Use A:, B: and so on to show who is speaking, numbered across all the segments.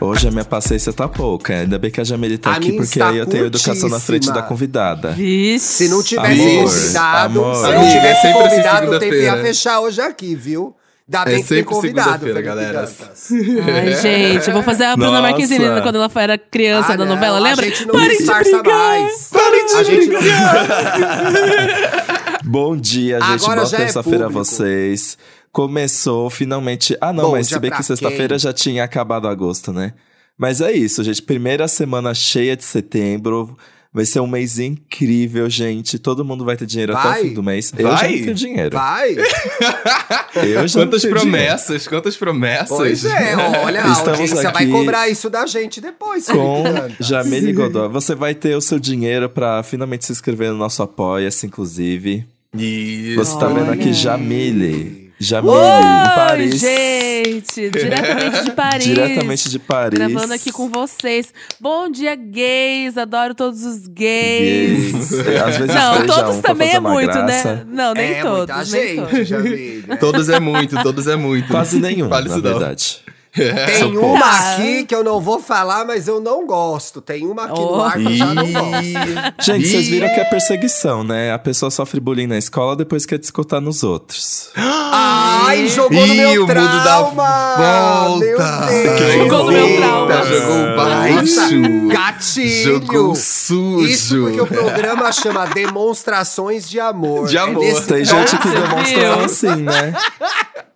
A: Hoje a minha paciência tá pouca. Ainda bem que a Jamile tá
B: A
A: aqui, porque aí eu tenho educação na frente da convidada.
C: Vixe.
B: Se não tivesse
A: Amor,
B: convidado,
A: amor.
B: se não
D: Amiga, é
B: tivesse
D: assim
B: convidado, o tempo ia
D: segunda-feira.
B: fechar hoje aqui, viu? Ainda bem
D: É
B: que tem convidado. Felipe
D: galera.
C: Ai, gente, eu vou fazer a Bruna. Marquezine quando ela era criança
B: Ah,
C: da
B: não,
C: novela, lembra?
B: A gente não
C: Parem de
B: disfarça
C: brigar.
B: mais.
D: Parem de
B: a gente não...
A: Bom dia, gente.
B: Agora
A: Boa
B: já é
A: terça-feira a
B: público.
A: vocês. Começou finalmente. Ah, não,
B: Bom
A: mas se bem que sexta-feira já tinha acabado agosto, né? Mas é isso, gente. Primeira semana cheia de setembro. Vai ser um mês incrível, gente. Todo mundo vai ter dinheiro até
B: Vai?
A: o fim do mês. Eu já
D: Vai?
A: não tenho dinheiro.
B: Vai?
A: Eu já
D: Quantas
A: não tenho
D: promessas, quantas promessas.
B: Pois é, olha, a
A: Estamos
B: audiência vai cobrar isso da gente depois.
A: Com. Jamile Godoy. Você vai ter o seu dinheiro pra finalmente se inscrever no nosso Apoia-se, inclusive.
D: Isso.
A: Você tá vendo aqui. Jamile. Jamile, em Paris.
C: gente! Diretamente de Paris.
A: Diretamente de Paris.
C: Gravando aqui com vocês. Bom dia, gays! Adoro todos os gays.
A: Gays. Às vezes
C: Não, todos
A: um
C: também é muito,
A: graça.
C: né? Não, nem
B: é
C: todos.
B: muita
C: nem
B: gente,
C: todos.
B: Jamile.
D: Todos é muito, todos é muito.
A: Quase nenhum,
D: Fale
A: na
D: isso não.
A: verdade.
B: Tem
A: São
B: uma aqui que eu não vou falar, mas eu não gosto. Tem uma aqui
C: Oh.
B: no ar que eu já não gosto.
A: Gente, vocês viram que é perseguição, né? A pessoa sofre bullying na escola, depois quer descontar nos outros.
B: Ai, jogou no meu
D: o mundo dá
B: trauma!
D: volta.
B: Meu Deus!
C: Jogou no meu trauma.
D: Jogou baixo.
B: Gatilho!
D: Jogou sujo.
B: Isso porque o programa chama Demonstrações de Amor.
D: De amor.
B: É
A: Tem gente que demonstra assim, né?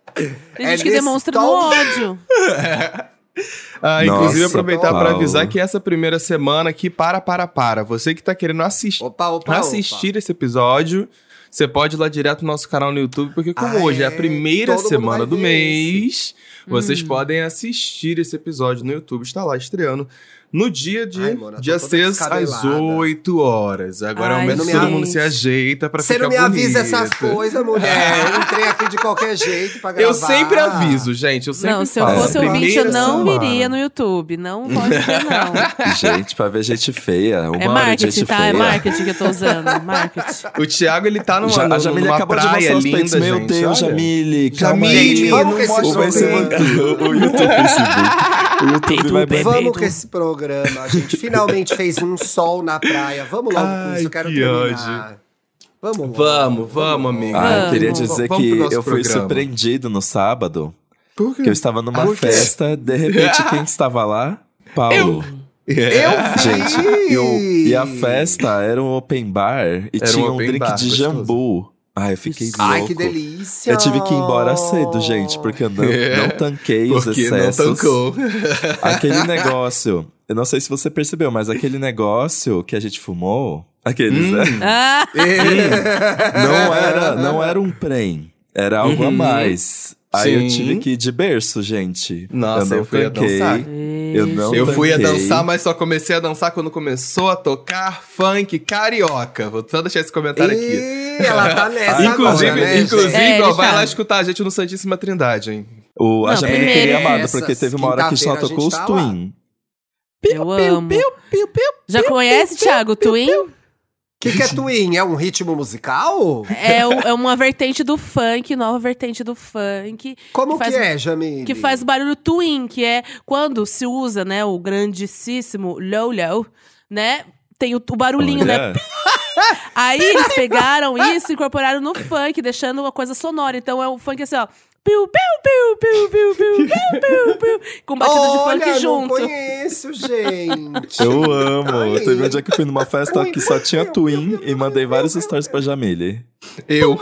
C: Tem
B: É
C: gente que
B: nesse
C: demonstra
B: tom.
C: no ódio.
D: Ah, inclusive,
A: Nossa,
D: aproveitar para avisar que essa primeira semana aqui, para, para, para. Você que tá querendo assistir,
B: Opa, opa,
D: assistir esse episódio, você pode ir lá direto no nosso canal no YouTube, porque como
B: Ah,
D: hoje é a
B: é?
D: primeira semana do mês, vocês
C: Hum.
D: podem assistir esse episódio no YouTube, está lá estreando. No dia de
B: Ai, mano,
D: dia
B: toda
D: 6 às
B: descabelada.
D: 8 horas. Agora é o
C: Ai,
D: momento que
B: gente.
D: todo mundo se ajeita
B: Você
D: ficar
B: não me avisa
D: bonito.
B: essas coisas, mulher. Eu entrei aqui de qualquer jeito pra gravar.
D: Eu sempre aviso, gente. Eu sempre
C: Não, se eu fosse
A: É,
C: ouvinte, eu não
D: semana.
C: viria no YouTube. Não pode ser, não.
A: Gente, pra ver gente feia. Uma
C: É
A: hora de
C: marketing,
A: gente
C: tá?
A: feia.
C: É marketing que eu tô usando. Marketing.
D: O Thiago, ele tá numa,
A: Já, a
D: numa,
A: Jamile
D: numa
A: acabou de
D: praia
A: os
D: linda.
A: Meu
D: gente.
A: Deus. Jamile,
D: Jamile,
B: com esse
A: o O YouTube, Facebook. O YouTube vai
C: bem-
A: banir.
B: Vamos com esse programa. A gente finalmente fez um sol na praia. Vamos logo com isso. Eu quero
D: que
B: terminar. Vamos logo.
D: Vamos, vamos, amigo.
A: Ah, eu
C: Vamos.
A: queria dizer
D: Vamos
A: que
D: nosso
A: eu fui
D: programa.
A: surpreendido no sábado,
D: Por quê?
A: que eu estava numa
D: Por quê?
A: festa, de repente quem estava lá? Paulo.
B: Eu vi!
A: Gente, e, o- e a festa era um open bar e
D: Era um
A: tinha um
D: open
A: drink
D: bar,
A: de
D: gostoso.
A: jambu. Ai, eu fiquei louco.
B: Ai, que delícia!
A: Eu tive que ir embora cedo, gente, porque eu não, não tanquei os
D: Porque não
A: excessos.
D: tancou.
A: Aquele negócio, eu não sei se você percebeu, mas aquele negócio que a gente fumou, aqueles, né?
C: Ah,
A: Não era, não era um prem, era algo a
D: Uhum.
A: mais. Aí eu
D: Sim.
A: tive que ir de berço, gente.
D: Nossa,
A: eu,
D: eu
A: não
D: fui a
A: tanquei,
D: dançar.
A: Eu não
D: Eu fui a dançar, mas só comecei a dançar quando começou a tocar funk carioca. Vou só deixar esse comentário aqui.
B: Ih, ela tá nessa
D: Inclusive,
B: agora, né,
D: inclusive?
C: É,
D: ó, vai
C: tá.
D: lá escutar a gente no Santíssima Trindade, hein?
A: O, a
C: Não,
A: Jamile queria amado,
B: Essas,
A: porque teve uma hora que só
B: a
A: tocou os
B: tá lá.
A: Twin.
C: eu amo. Já conhece, Thiago, Twin?
B: O que, que é twin? É um ritmo musical?
C: É, é uma vertente do funk, nova vertente do funk.
B: Como
C: que
B: que,
C: faz,
B: é, Jamile?
C: Que faz barulho twin, que é quando se usa, né, o grandíssimo Lolo, né? Tem o, o barulhinho, né? Aí eles pegaram isso e incorporaram no funk, deixando uma coisa sonora. Então é o funk assim, ó. Piu, piu, piu, piu, piu, piu, piu, piu, piu, com batida de
B: Olha,
C: funk
B: não
C: junto.
B: conheço, gente.
A: Eu amo.
B: Ai.
A: Teve um dia que eu fui numa festa que só tinha Twin e mandei vários stories pra Jamile.
D: Eu.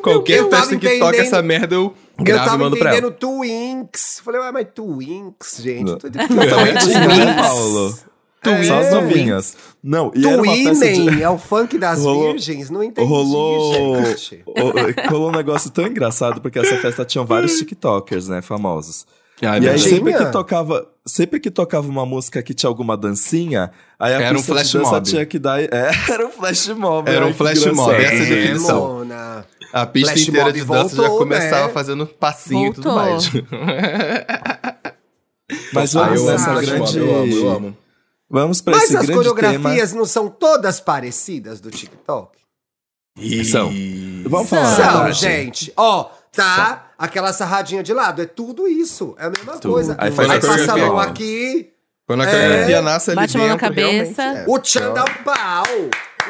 D: Qualquer
B: Eu
D: festa que toca essa merda, eu
B: Eu
D: gravo e
B: tava
D: mando pra ela.
B: entendendo Twinks. Falei, ué, mas Twinks, gente.
A: Não.
B: Tô de
A: Totalmente
B: Twinks.
A: Twin, Paulo.
B: É.
A: Só as novinhas. Não, e era uma festa
B: Twinning
A: de...
B: é o funk das
A: Rolou-
B: virgens? Não entendi,
A: Rolou,
B: gente.
A: rolou um negócio tão engraçado, porque essa festa tinha vários tiktokers, né, famosos.
D: Ai,
A: E aí, sempre que tocava, sempre que tocava uma música que tinha alguma dancinha, aí a
D: Era um
A: de
D: flash
A: dança
D: mob.
A: tinha que dar. É, era um flash mob.
D: Era um flash mob, essa é a
B: É,
D: definição.
B: Mona.
D: A pista
B: Flash
D: inteira de dança já
B: voltou,
D: começava
B: né?
D: fazendo passinho e tudo
C: Voltou.
D: mais.
A: Mas
B: Ah,
A: vamos
B: eu
A: nessa grande.
D: eu amo, eu amo.
A: Vamos pra
B: Mas
A: esse
B: as
A: grande tema.
B: coreografias não são todas parecidas do TikTok?
A: São. Vamos falar
C: São,
A: verdade.
B: gente. Ó, tá. aquela sarradinha de lado. É tudo isso. É a mesma
A: Tudo.
B: coisa.
A: Aí
D: faz
B: Aí
D: a
B: passa a mão aqui.
D: Quando a
B: É.
D: coreografia nasce ali
C: Bate a mão na
D: dentro,
C: cabeça.
D: é.
B: O Tchan dá um pau.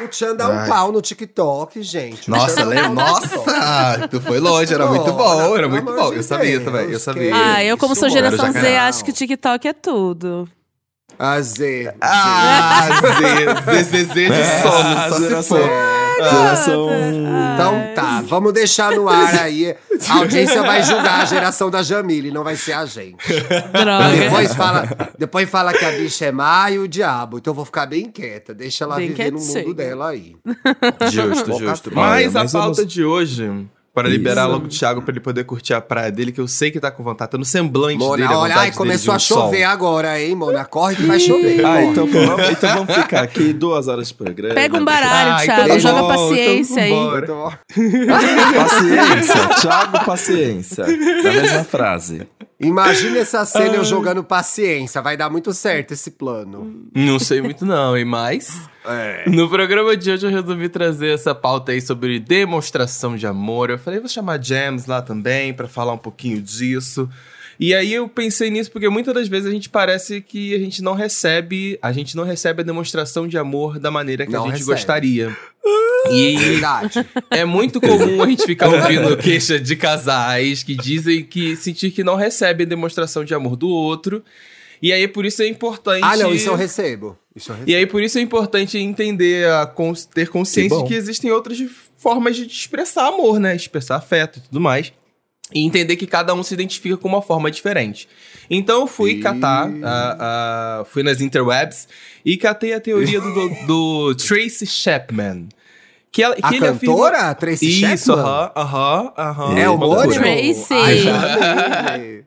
B: O Tchan dá um
D: Ai.
B: pau no TikTok, gente. O
D: Nossa,
B: um
D: lembra? Nossa! Tu foi longe, era muito bom, era muito bom. Eu sabia também, eu sabia.
C: Ah, eu como sou geração
D: era
C: Z, acho que TikTok é tudo.
B: A Z.
D: Ah, Z, Z, Z, Z de sono, só se
A: geração-
D: for.
A: Geração.
B: Então tá, vamos deixar no ar aí. A audiência vai julgar a geração da Jamile, não vai ser a gente.
C: Droga.
B: Depois fala, depois fala que a bicha é má e o diabo. Então eu vou ficar bem quieta. Deixa ela
C: Bem
B: viver no mundo dela aí.
D: Justo,
B: Boca
D: justo. Mas
A: Olha,
D: a
A: mas
D: pauta
A: vamos-
D: de hoje, para liberar logo o Thiago pra ele poder curtir a praia dele, que eu sei que tá com vontade, tá no semblante dele.
B: Mona,
D: a
B: olha, ai,
D: dele
B: começou
D: de um
B: a chover
D: sol.
B: agora, hein, Mona? Corre que vai chover.
A: Ah, então vamos, então vamos ficar aqui duas horas de programa.
C: Pega um baralho,
D: Ai,
C: Thiago.
D: então
C: joga
D: bom,
C: paciência aí.
D: então vambora.
B: Então,
A: Paciência, Thiago, paciência. Na mesma frase.
B: Imagina essa cena eu jogando paciência. Vai dar muito certo esse plano.
D: Não sei muito não, hein, mas...
B: É.
D: No programa de hoje eu resolvi trazer essa pauta aí sobre demonstração de amor. Eu falei, vou chamar James lá também pra falar um pouquinho disso. E aí eu pensei nisso porque muitas das vezes a gente parece que a gente não recebe, a gente não recebe a demonstração de amor da maneira que
B: Não
D: a gente
B: recebe.
D: gostaria. E
B: Verdade.
D: é muito comum a gente ficar ouvindo queixa de casais que dizem que sentir que não recebem demonstração de amor do outro. E aí por isso é importante
B: Ah, não, isso eu recebo. Isso eu recebo.
D: e aí, por isso é importante entender, a cons- ter consciência
A: Que
D: de que existem outras formas de expressar amor, né? Expressar afeto e tudo mais. E entender que cada um se identifica com uma forma diferente. Então eu fui
B: E-
D: catar, a- a- fui nas interwebs e catei a teoria do, do, do Tracy Chapman. Que, ela,
B: A
D: que ele
B: cantora,
D: afirma...
B: Tracy
D: Isso,
B: Chapman?
D: aham, aham, aham.
B: É homônimo?
C: Tracy.
B: Ai,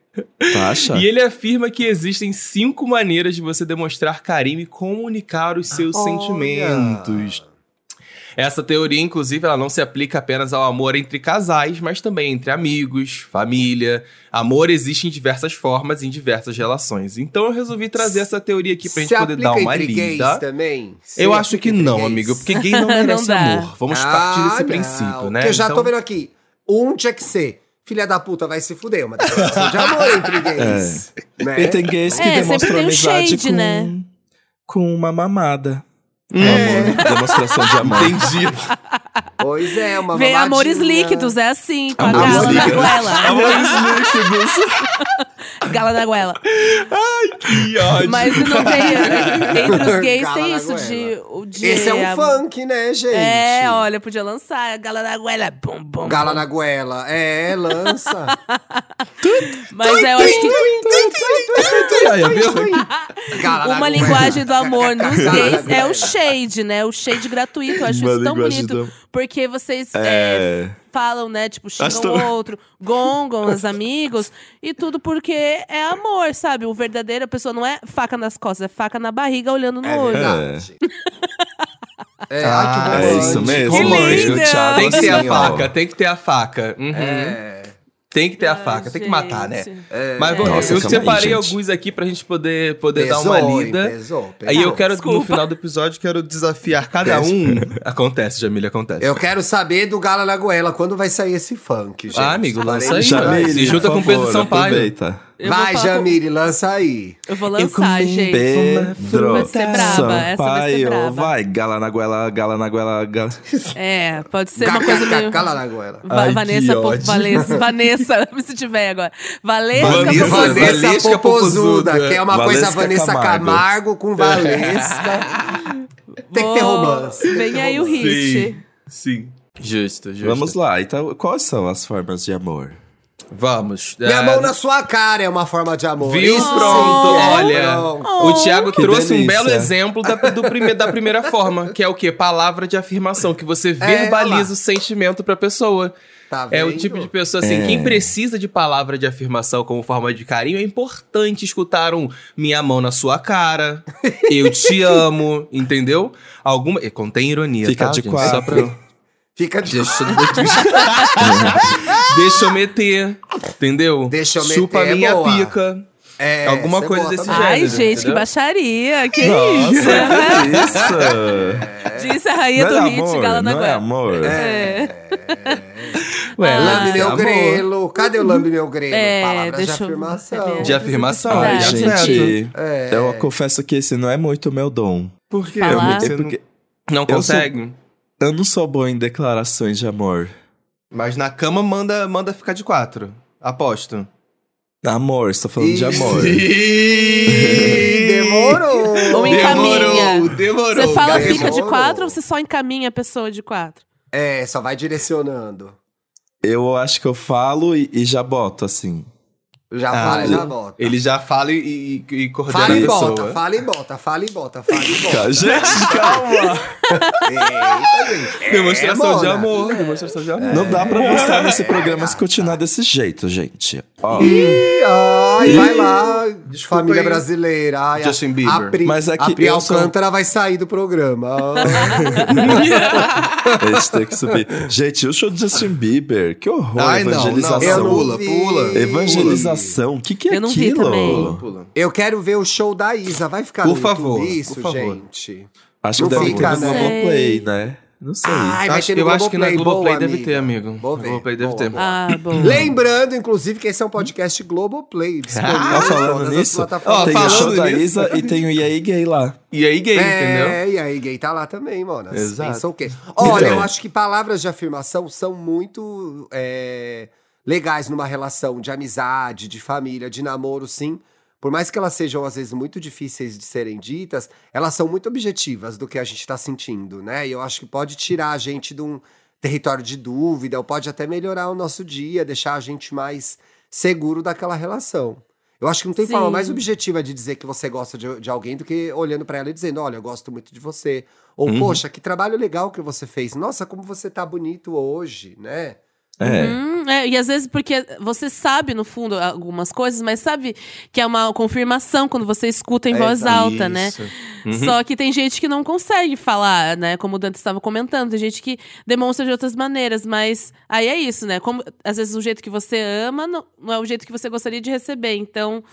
D: E ele afirma que existem cinco maneiras de você demonstrar carinho e comunicar os seus
B: Olha.
D: sentimentos. Essa teoria, inclusive, ela não se aplica apenas ao amor entre casais, mas também entre amigos, família. Amor existe em diversas formas, em diversas relações. Então eu resolvi trazer essa teoria aqui pra gente
B: Se
D: poder dar uma
B: entre gays
D: lida.
B: também? Se
D: Eu acho que não,
B: gays?
D: amigo, porque gay não merece
C: dá.
D: amor. Vamos partir desse
B: Ah,
D: princípio,
B: não,
D: né?
B: Porque eu já tô
D: Então-
B: vendo aqui. Um tinha que ser. Filha da puta vai se fuder, uma declaração de amor entre gays. Né?
A: E tem gays que
C: É, sempre
A: demonstram
C: tem um
A: amizade
C: shade,
A: com,
C: né?
A: com uma mamada.
B: É.
A: Amor, demonstração de amor.
D: Entendi.
B: Pois é, uma
C: Vem
B: mamadinha.
C: amores líquidos, é assim, com a
A: Amores
C: gala na
A: líquidos.
C: goela.
A: Amores líquidos.
C: Gala na goela.
D: Que ódio.
C: Mas não tem. Entre os gays
B: Gala
C: tem isso de, o de.
B: Esse é um
C: a-
B: funk, né, gente?
C: É, olha, podia lançar. Gala na goela. Bum, bum,
B: Gala na goela. É, lança.
C: Mas é, eu acho que uma linguagem do amor nos gays é o shade, né? O shade gratuito. Eu acho
A: Uma
C: isso tão bonito.
A: do-
C: Porque vocês é,
A: É.
C: falam, né? Tipo, xingam o outro, gongam os amigos. E tudo porque é amor, sabe? O verdadeiro, a pessoa não é faca nas costas, é faca na barriga olhando no
B: É
C: olho.
B: verdade. É,
D: Ah,
B: ai, que
A: É isso mesmo. Romântico! Thiago,
D: Tem que ter a
A: assim, ó.
D: faca, tem que ter a faca. Uhum.
B: É.
D: Tem que ter a
C: Ai,
D: faca, tem que matar, né?
C: gente.
D: Mas vamos,
A: Nossa,
D: eu
A: aí,
D: separei
A: gente.
D: alguns aqui pra gente poder, poder dar
B: Pesou,
D: uma
B: hein?
D: lida.
B: Pesou, pesou.
D: Aí eu quero, no
C: Desculpa.
D: final do episódio, quero desafiar cada um. Acontece, Jamília, acontece.
B: Eu quero saber do Gala na Goela, quando vai sair esse funk, gente.
D: Ah, amigo, lança aí. Se junta com o Pedro Sampaio.
A: Aproveita.
C: Eu
B: Vai,
C: falar com-
B: Jamile, lança aí.
C: Eu vou
D: Eu
C: lançar,
D: comi
C: gente.
A: Pedro
C: Vai ser braba, essa vai ser braba.
A: Vai, gala na goela, gala na goela, gala...
C: É, pode ser uma coisa meio.
B: Gala na Goela.
C: Va-
D: Ai, que
C: Vanessa. Vanessa, Vanessa, me senti bem agora. Valesca,
D: Vanessa,
C: Popozuda.
D: Valesca
B: que é uma coisa Vanessa Camargo,
A: Camargo.
B: com Valesca. Tem que ter romance.
C: Vem aí o hit.
D: Sim. Justo, justo.
A: Vamos lá, então quais são as formas de amor?
D: Vamos.
B: Minha
D: É,
B: mão na sua cara é uma forma de amor.
D: Viu?
B: Isso sim,
D: Pronto,
B: é.
D: olha.
B: Pronto.
D: O Thiago
A: Que
D: trouxe um
A: delícia.
D: belo exemplo da, do prime- da primeira forma, que é o quê? Palavra de afirmação, que você
B: É,
D: verbaliza
B: lá.
D: o sentimento pra pessoa.
B: Tá
D: É o tipo de pessoa assim,
A: É.
D: quem precisa de palavra de afirmação como forma de carinho, é importante escutar um minha mão na sua cara, eu te amo, entendeu? Alguma. e Contém ironia,
A: Fica
D: tá,
A: de
D: gente?
A: quatro.
D: Só pra.
B: Fica de...
D: Deixa, deixa eu meter, entendeu?
B: Deixa eu
D: Chupa
B: meter,
D: minha
B: boa.
D: pica.
B: É,
D: Alguma
B: cê
D: coisa desse
B: mesmo.
C: Ai,
D: gênero,
C: gente, que
D: entendeu?
C: baixaria. Que
A: Nossa,
C: isso?
A: que isso?
C: Disse a rainha
A: Não
C: do
A: é
C: hit,
A: amor,
C: Gala na
A: não é amor.
C: É.
D: Ué,
C: Ah.
B: Lambe meu
D: amor.
B: grelo. Cadê o lambe meu grelo?
C: É,
B: Palavras
C: deixa
B: de
C: eu-
B: afirmação.
D: De afirmação.
A: Ai, gente,
B: É.
A: eu confesso que esse não é muito o meu dom.
D: Por quê?
C: Falar.
D: Você
A: É porque
D: não, não
A: eu sou-
D: consegue?
A: eu não sou bom em declarações de amor.
D: Mas na cama manda, manda ficar de quatro. Aposto.
A: Amor, estou falando de amor.
B: Demorou.
C: Ou encaminha.
D: Demorou, demorou.
C: Você fala
B: garoto.
C: fica de
B: Demorou.
C: quatro ou você só encaminha a pessoa de quatro?
B: É, só vai direcionando.
A: Eu acho que eu falo e, e já boto, assim.
B: Já
D: Ah,
B: fala e
D: ele-
B: já bota.
D: Ele já fala e, e, e coordena
B: Fala
D: a
B: e
D: pessoa.
B: bota, fala e bota, fala e bota, fala e bota.
A: Gente, calma!
B: Eita, gente.
D: Demonstração
B: É,
D: de
B: Mona.
D: amor. Demonstração de amor.
A: Não dá pra você nesse programa se continuar desse jeito, gente.
B: Ih, ai, vai lá,
D: Desculpa
B: família
D: aí.
B: brasileira. Ai,
D: Justin
B: a,
D: Bieber.
B: A Pri,
A: Mas é que
B: a Pri
A: eu sou-
B: Alcântara vai sair do programa.
A: a gente tem que subir. Gente, o show do Justin Bieber, que horror,
D: Ai, não, não.
A: evangelização.
B: Eu não
D: Pula, pula.
A: Evangelização, o que, que é
C: Eu não vi
A: aquilo?
C: também.
D: Pula, pula.
B: Eu quero ver o show da Isa. Vai ficar
D: Por
B: no
D: favor,
B: YouTube isso,
D: por favor.
B: gente?
A: Acho que deve
B: fica,
A: ter no
B: né?
A: Globoplay, né? Não sei.
B: Ai,
D: Acho-
B: ter no
D: eu acho que na
B: Globoplay. Boa,
D: deve
B: amiga.
D: ter, amigo.
B: Vou ver.
D: Globoplay deve
B: Boa,
D: ter.
C: Ah, bom.
B: Lembrando, inclusive, que esse é um podcast Globoplay. disponível
A: Ah, falando nisso,
B: plataformas.
D: Ó,
A: tem o
D: falando
A: show da. Isa e tem o E aí Gay lá.
D: E aí, gay, entendeu?
B: É, e aí, gay tá lá também, mano.
D: Exato.
B: Pensam o quê? Olha,
A: Então.
B: eu acho que palavras de afirmação são muito é, legais numa relação de amizade, de família, de namoro, sim. Por mais que elas sejam, às vezes, muito difíceis de serem ditas, elas são muito objetivas do que a gente tá sentindo, né? E eu acho que pode tirar a gente de um território de dúvida, ou pode até melhorar o nosso dia, deixar a gente mais seguro daquela relação. Eu acho que não tem
C: Sim.
B: forma mais objetiva de dizer que você gosta de, de alguém do que olhando pra ela e dizendo: Olha, eu gosto muito de você. Ou,
A: Uhum.
B: poxa, que trabalho legal que você fez. Nossa, como você tá bonito hoje, né?
A: É.
C: Hum, é, e às vezes porque você sabe, no fundo, algumas coisas, mas sabe que é uma confirmação quando você escuta em
B: É,
C: voz
B: exato.
C: alta, né?
D: Isso. Uhum.
C: Só que tem gente que não consegue falar, né? Como o Dante estava comentando, tem gente que demonstra de outras maneiras, mas aí é isso, né? Como às vezes o jeito que você ama não, não é o jeito que você gostaria de receber. Então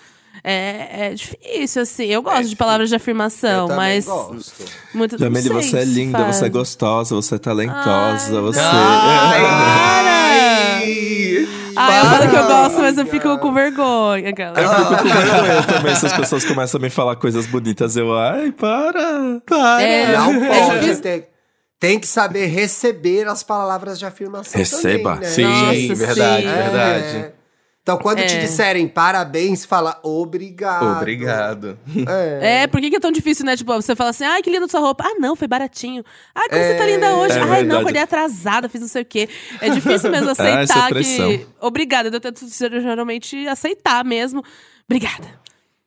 C: é, é difícil, assim. Eu gosto de palavras de afirmação,
B: eu também
C: mas.
B: gosto.
C: Muito,
A: Jamile, você é linda,
C: faz.
A: você é gostosa, você é talentosa,
C: Ai,
A: você.
D: Ai!
C: Ah, eu falo que eu
B: Para,
C: gosto, mas eu fico com vergonha. Aquela.
A: Eu fico com vergonha também se as pessoas começam a me falar coisas bonitas. Eu, ai, para. Para.
C: É,
B: Não
C: é
B: pode ter. Tem que saber receber as palavras de afirmação.
A: Receba.
B: Também, né?
D: Sim,
C: Nossa,
D: verdade,
C: sim.
D: verdade.
B: É. Então, quando te
C: É.
B: disserem parabéns, fala obrigado.
D: Obrigado.
B: É.
C: É, por que, que é tão difícil, né? Tipo, você fala assim, ai, que linda sua roupa. Ah, não, foi baratinho. Ai, como você tá
B: É,
C: linda hoje.
A: é
C: ai, não,
A: verdade.
C: acordei atrasada, fiz não sei o quê. É difícil mesmo
A: essa
C: aceitar
A: pressão.
C: que. Obrigada. Eu tento geralmente aceitar mesmo. Obrigada.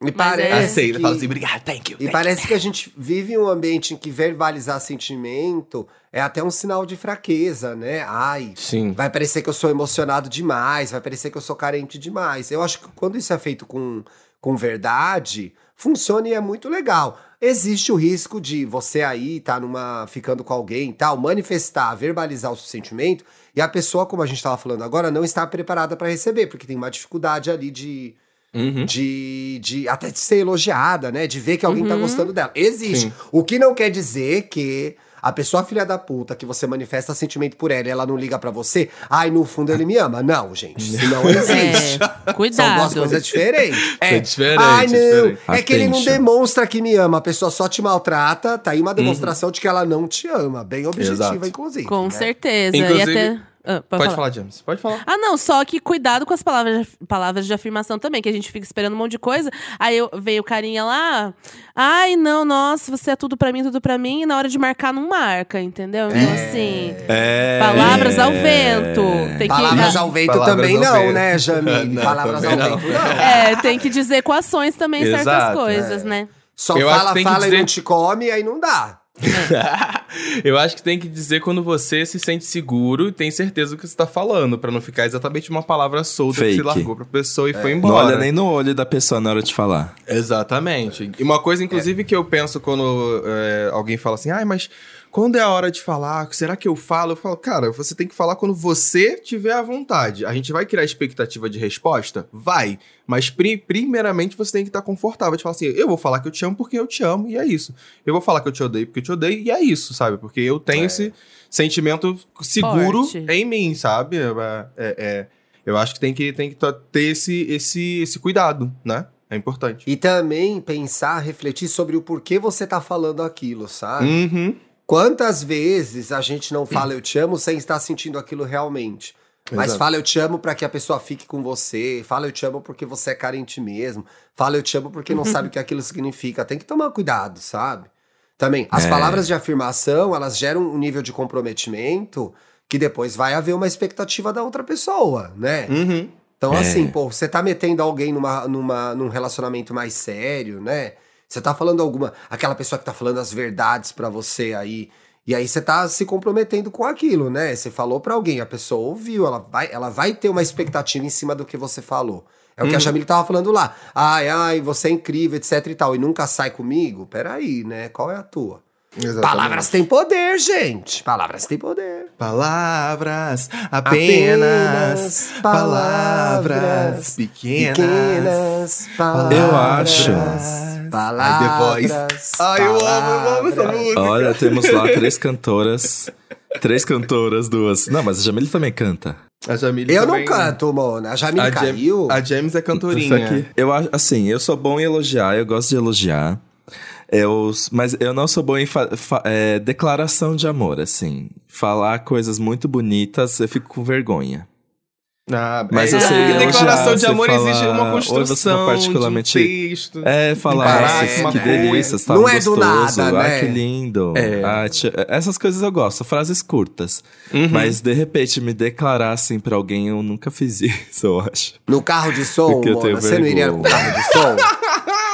B: E parece
C: é.
D: Aceita,
B: que-
D: fala assim, obrigado, thank you.
B: E
D: thank
B: parece que a gente vive em um ambiente em que verbalizar sentimento é até um sinal de fraqueza, né? Ai,
D: you. Sim.
B: vai parecer que eu sou emocionado demais, vai parecer que eu sou carente demais. Eu acho que quando isso é feito com, com verdade, funciona e é muito legal. Existe o risco de você aí tá numa ficando com alguém e tal, manifestar, verbalizar o seu sentimento e a pessoa, como a gente estava falando agora, não estar preparada para receber, porque tem uma dificuldade ali de
D: Uhum.
B: de, de até de ser elogiada, né? De ver que alguém tá
C: Uhum.
B: gostando dela. Existe.
D: Sim.
B: O que não quer dizer que a pessoa filha da puta que você manifesta sentimento por ela e ela não liga pra você, ai, no fundo ele me ama. Não, gente. Isso não existe.
C: É,
B: São duas
C: cuidado.
B: coisas diferentes.
D: é diferente,
B: Ai,
D: é
B: não.
D: diferente.
B: É que ele não demonstra que me ama. A pessoa só te maltrata. Tá aí uma demonstração de que ela não te ama. Bem objetiva,
D: Exato.
B: inclusive.
C: Com
B: né?
C: certeza.
D: Inclusive-
C: E até. Ah, pode,
D: Pode
C: falar.
D: falar, James. Pode falar.
C: Ah, não, só que cuidado com as palavras, de- palavras de afirmação também, que a gente fica esperando um monte de coisa. Aí eu, veio o carinha lá, ai, não, nossa, você é tudo pra mim, tudo pra mim, e na hora de marcar, não marca, entendeu? Então, assim,
A: É.
C: palavras ao vento. Tem que,
B: Palavras ao vento
D: Palavras
B: também
D: ao
B: não,
D: vento.
B: né, Jamile?
D: Não,
B: Palavras ao
D: não.
B: vento não.
C: É, tem que dizer com ações também certas
D: Exato,
C: coisas, né?
B: Só
D: Eu
B: fala,
D: que que
B: fala e
D: dizer-
B: não te come, aí não dá.
D: Eu acho que tem que dizer quando você se sente seguro e tem certeza do que você tá falando, pra não ficar exatamente uma palavra solta que
A: Fake.
D: você largou pra pessoa e foi
A: Não
D: embora.
A: olha nem no olho da pessoa na hora de falar.
D: Exatamente. E uma coisa, inclusive, que eu penso quando é, alguém fala assim, ai, mas quando é a hora de falar, será que eu falo? Eu falo, cara, você tem que falar quando você tiver à vontade. A gente vai criar expectativa de resposta? Vai. Mas pri primeiramente você tem que estar confortável de falar assim: eu vou falar que eu te amo porque eu te amo, e é isso. Eu vou falar que eu te odeio porque eu te odeio, e é isso, sabe? Porque eu tenho
B: É.
D: esse sentimento seguro
C: Forte.
D: em mim, sabe? É, é- é- eu acho que tem que, tem que ter esse, esse, esse cuidado, né? É importante.
B: E também pensar, refletir sobre o porquê você tá falando aquilo, sabe?
D: Uhum.
B: Quantas vezes a gente não fala eu te amo sem estar sentindo aquilo realmente? Mas
D: Exato.
B: fala eu te amo pra que a pessoa fique com você. Fala eu te amo porque você é carente mesmo. Fala eu te amo porque não sabe o que aquilo significa. Tem que tomar cuidado, sabe? Também, as
A: É.
B: palavras de afirmação, elas geram um nível de comprometimento que depois vai haver uma expectativa da outra pessoa, né?
D: Uhum.
B: Então,
A: É.
B: assim, pô, você tá metendo alguém numa, numa, num relacionamento mais sério, né? Você tá falando alguma. Aquela pessoa que tá falando as verdades pra você aí. E aí você tá se comprometendo com aquilo, né? Você falou pra alguém, a pessoa ouviu, ela vai, ela vai ter uma expectativa em cima do que você falou. É o que a
D: Uhum.
B: Jamile tava falando lá. Ai, ai, você é incrível, etc e tal. E nunca sai comigo? Peraí, né? Qual é a tua?
D: Exatamente.
B: Palavras têm poder, gente. Palavras têm poder.
D: Palavras, apenas,
B: Apenas
D: palavras,
B: palavras
D: pequenas.
B: Pequenas palavras.
A: Eu acho.
B: Palavras.
D: Ai, eu amo, eu amo essa música.
A: Olha, temos lá três cantoras. Três cantoras, duas. Não, mas a Jamile também canta.
D: A Jamile
B: Eu
D: também-
B: não canto, Mona. A Jamile
D: A, Jam-
B: caiu.
D: a James é cantorinha.
A: aqui. Eu assim, eu sou bom em elogiar, eu gosto de elogiar. Eu, mas eu não sou bom em é, declaração de amor, assim. Falar coisas muito bonitas, eu fico com vergonha.
D: Ah,
A: Mas
D: é,
C: eu sei
D: porque
C: elogiar,
D: declaração de
A: você
D: amor
A: fala-
D: exige uma
A: ou você tá
D: construção
A: particularmente-
D: de um texto.
A: É, falar,
D: uma
A: que
D: coisa.
A: delícia, você tá
B: Não
A: muito
B: é do
A: gostoso.
B: nada,
A: ah,
B: né?
A: que lindo.
D: É.
A: Ah, tia- essas coisas eu gosto, frases curtas.
D: Uhum.
A: Mas, de repente, me declarar assim pra alguém, eu nunca fiz isso, eu acho.
B: No carro de som,
A: Porque eu
B: Mona, você não iria
A: vergonha.
B: carro de som?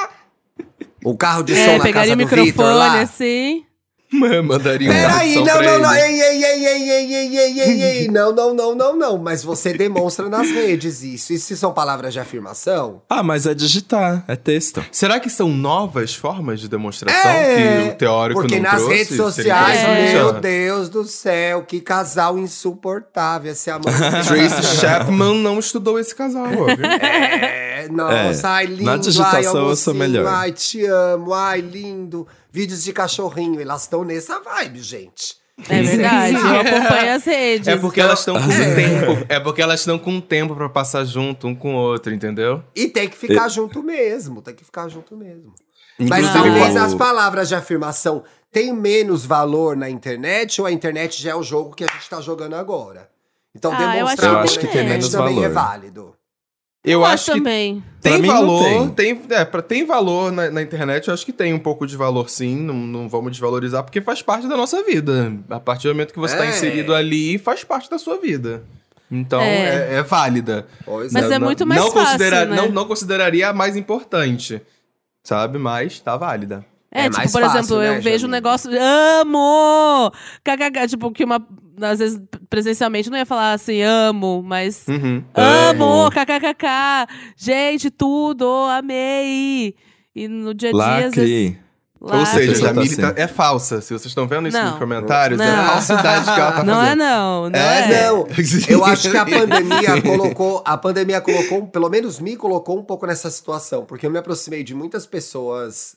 B: O carro de som
C: é,
B: na casa do Vitor lá.
C: pegaria o microfone assim.
D: Mandaria um
B: Peraí, não, não, não. Ei, ei, ei, ei, ei, ei, ei, ei, ei. Não, não, não, não, não. Mas você demonstra nas redes isso. E se são palavras de afirmação?
A: Ah, mas é digitar, é texto.
D: Será que são novas formas de demonstração
B: É,
D: que o teórico
B: Porque
D: não
B: nas
D: trouxe?
B: redes sociais,
D: interessante,
B: meu? Deus do céu, que casal insuportável esse amor.
D: Tracy Chapman não estudou esse casal, ó, viu?
B: É, nossa,
A: É,
B: ai, lindo.
A: na digitação
B: ai,
A: eu sou melhor.
B: Ai, te amo, ai, lindo. Vídeos de cachorrinho, elas estão nessa vibe, gente.
C: É verdade, eu acompanho as redes.
D: É porque elas estão com
B: É.
D: tempo. É porque elas estão com tempo pra passar junto um com o outro, entendeu?
B: E tem que ficar junto mesmo, tem que ficar junto mesmo. Mas
D: Inclusive,
B: talvez
A: eu-
B: as palavras de afirmação têm menos valor na internet ou a internet já é o jogo que a gente tá jogando agora? Então
C: Ah, eu
B: demonstrar
C: acho que
B: amor
C: tem
B: na
C: menos
B: internet também
A: valor.
B: é válido.
D: Eu acho que
C: também.
D: Tem valor, tem, é, pra, tem valor na, na internet, eu acho que tem um pouco de valor sim, não, não vamos desvalorizar, porque faz parte da nossa vida. A partir do momento que você tá
B: É.
D: inserido ali, faz parte da sua vida. Então,
C: É.
D: é, é válida.
B: Pois
C: Mas
B: é.
C: é muito mais
D: não
C: fácil,
D: considera-
C: né?
D: não, não consideraria a mais importante, sabe? Mas tá válida.
C: É,
B: É
C: tipo,
B: mais
C: por
B: fácil,
C: exemplo,
B: né,
C: eu vejo um negócio. Amo! KKK, tipo, que uma. Às vezes, presencialmente, eu não ia falar assim, amo, mas.
D: Uhum.
C: Amo! KKKK! Gente, tudo! Amei! E no dia a dia, às vezes.
A: Lacre.
C: lá-
D: Ou seja, a
A: tá
D: Jamile
A: assim.
D: tá- é falsa. Se vocês estão vendo isso
C: Não.
D: nos comentários, é
C: Não.
D: falsidade que ela tá
C: Não é,
D: fazendo.
C: não. Não
D: É,
C: é.
B: Não, eu acho que a pandemia colocou, a pandemia colocou, pelo menos me colocou um pouco nessa situação, porque eu me aproximei de muitas pessoas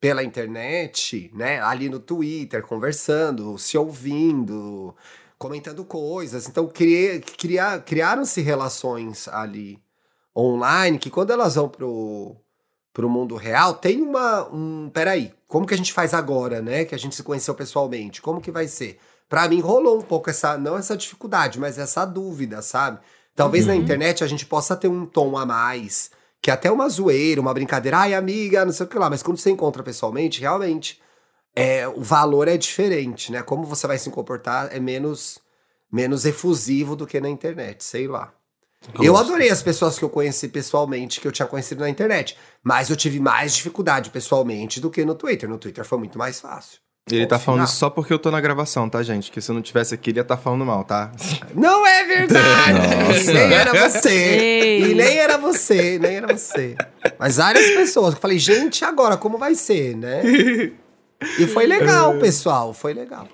B: pela internet, né, ali no Twitter, conversando, se ouvindo, comentando coisas. Então criei, cria, criaram-se relações ali online que quando elas vão pro pro mundo real, tem uma um, peraí, como que a gente faz agora, né, que a gente se conheceu pessoalmente? Como que vai ser? Pra mim rolou um pouco essa, não essa dificuldade, mas essa dúvida, sabe? Talvez na internet a gente possa ter um tom a mais, que é até uma zoeira, uma brincadeira, ai amiga, não sei o que lá, mas quando você encontra pessoalmente, realmente, é, o valor é diferente, né? Como você vai se comportar é menos, menos efusivo do que na internet, sei lá. Eu adorei as pessoas que eu conheci pessoalmente, que eu tinha conhecido na internet, mas eu tive mais dificuldade pessoalmente do que no Twitter. No Twitter foi muito mais fácil.
D: Ele tá falando isso só porque eu tô na gravação, tá, gente? Que se eu não tivesse aqui, ele ia tá falando mal, tá?
B: Não é verdade!
A: Nossa.
B: nem era você!
C: Ei.
B: E nem era você, nem era você. Mas várias pessoas que eu falei, gente, agora como vai ser, né? E foi legal, pessoal, foi legal.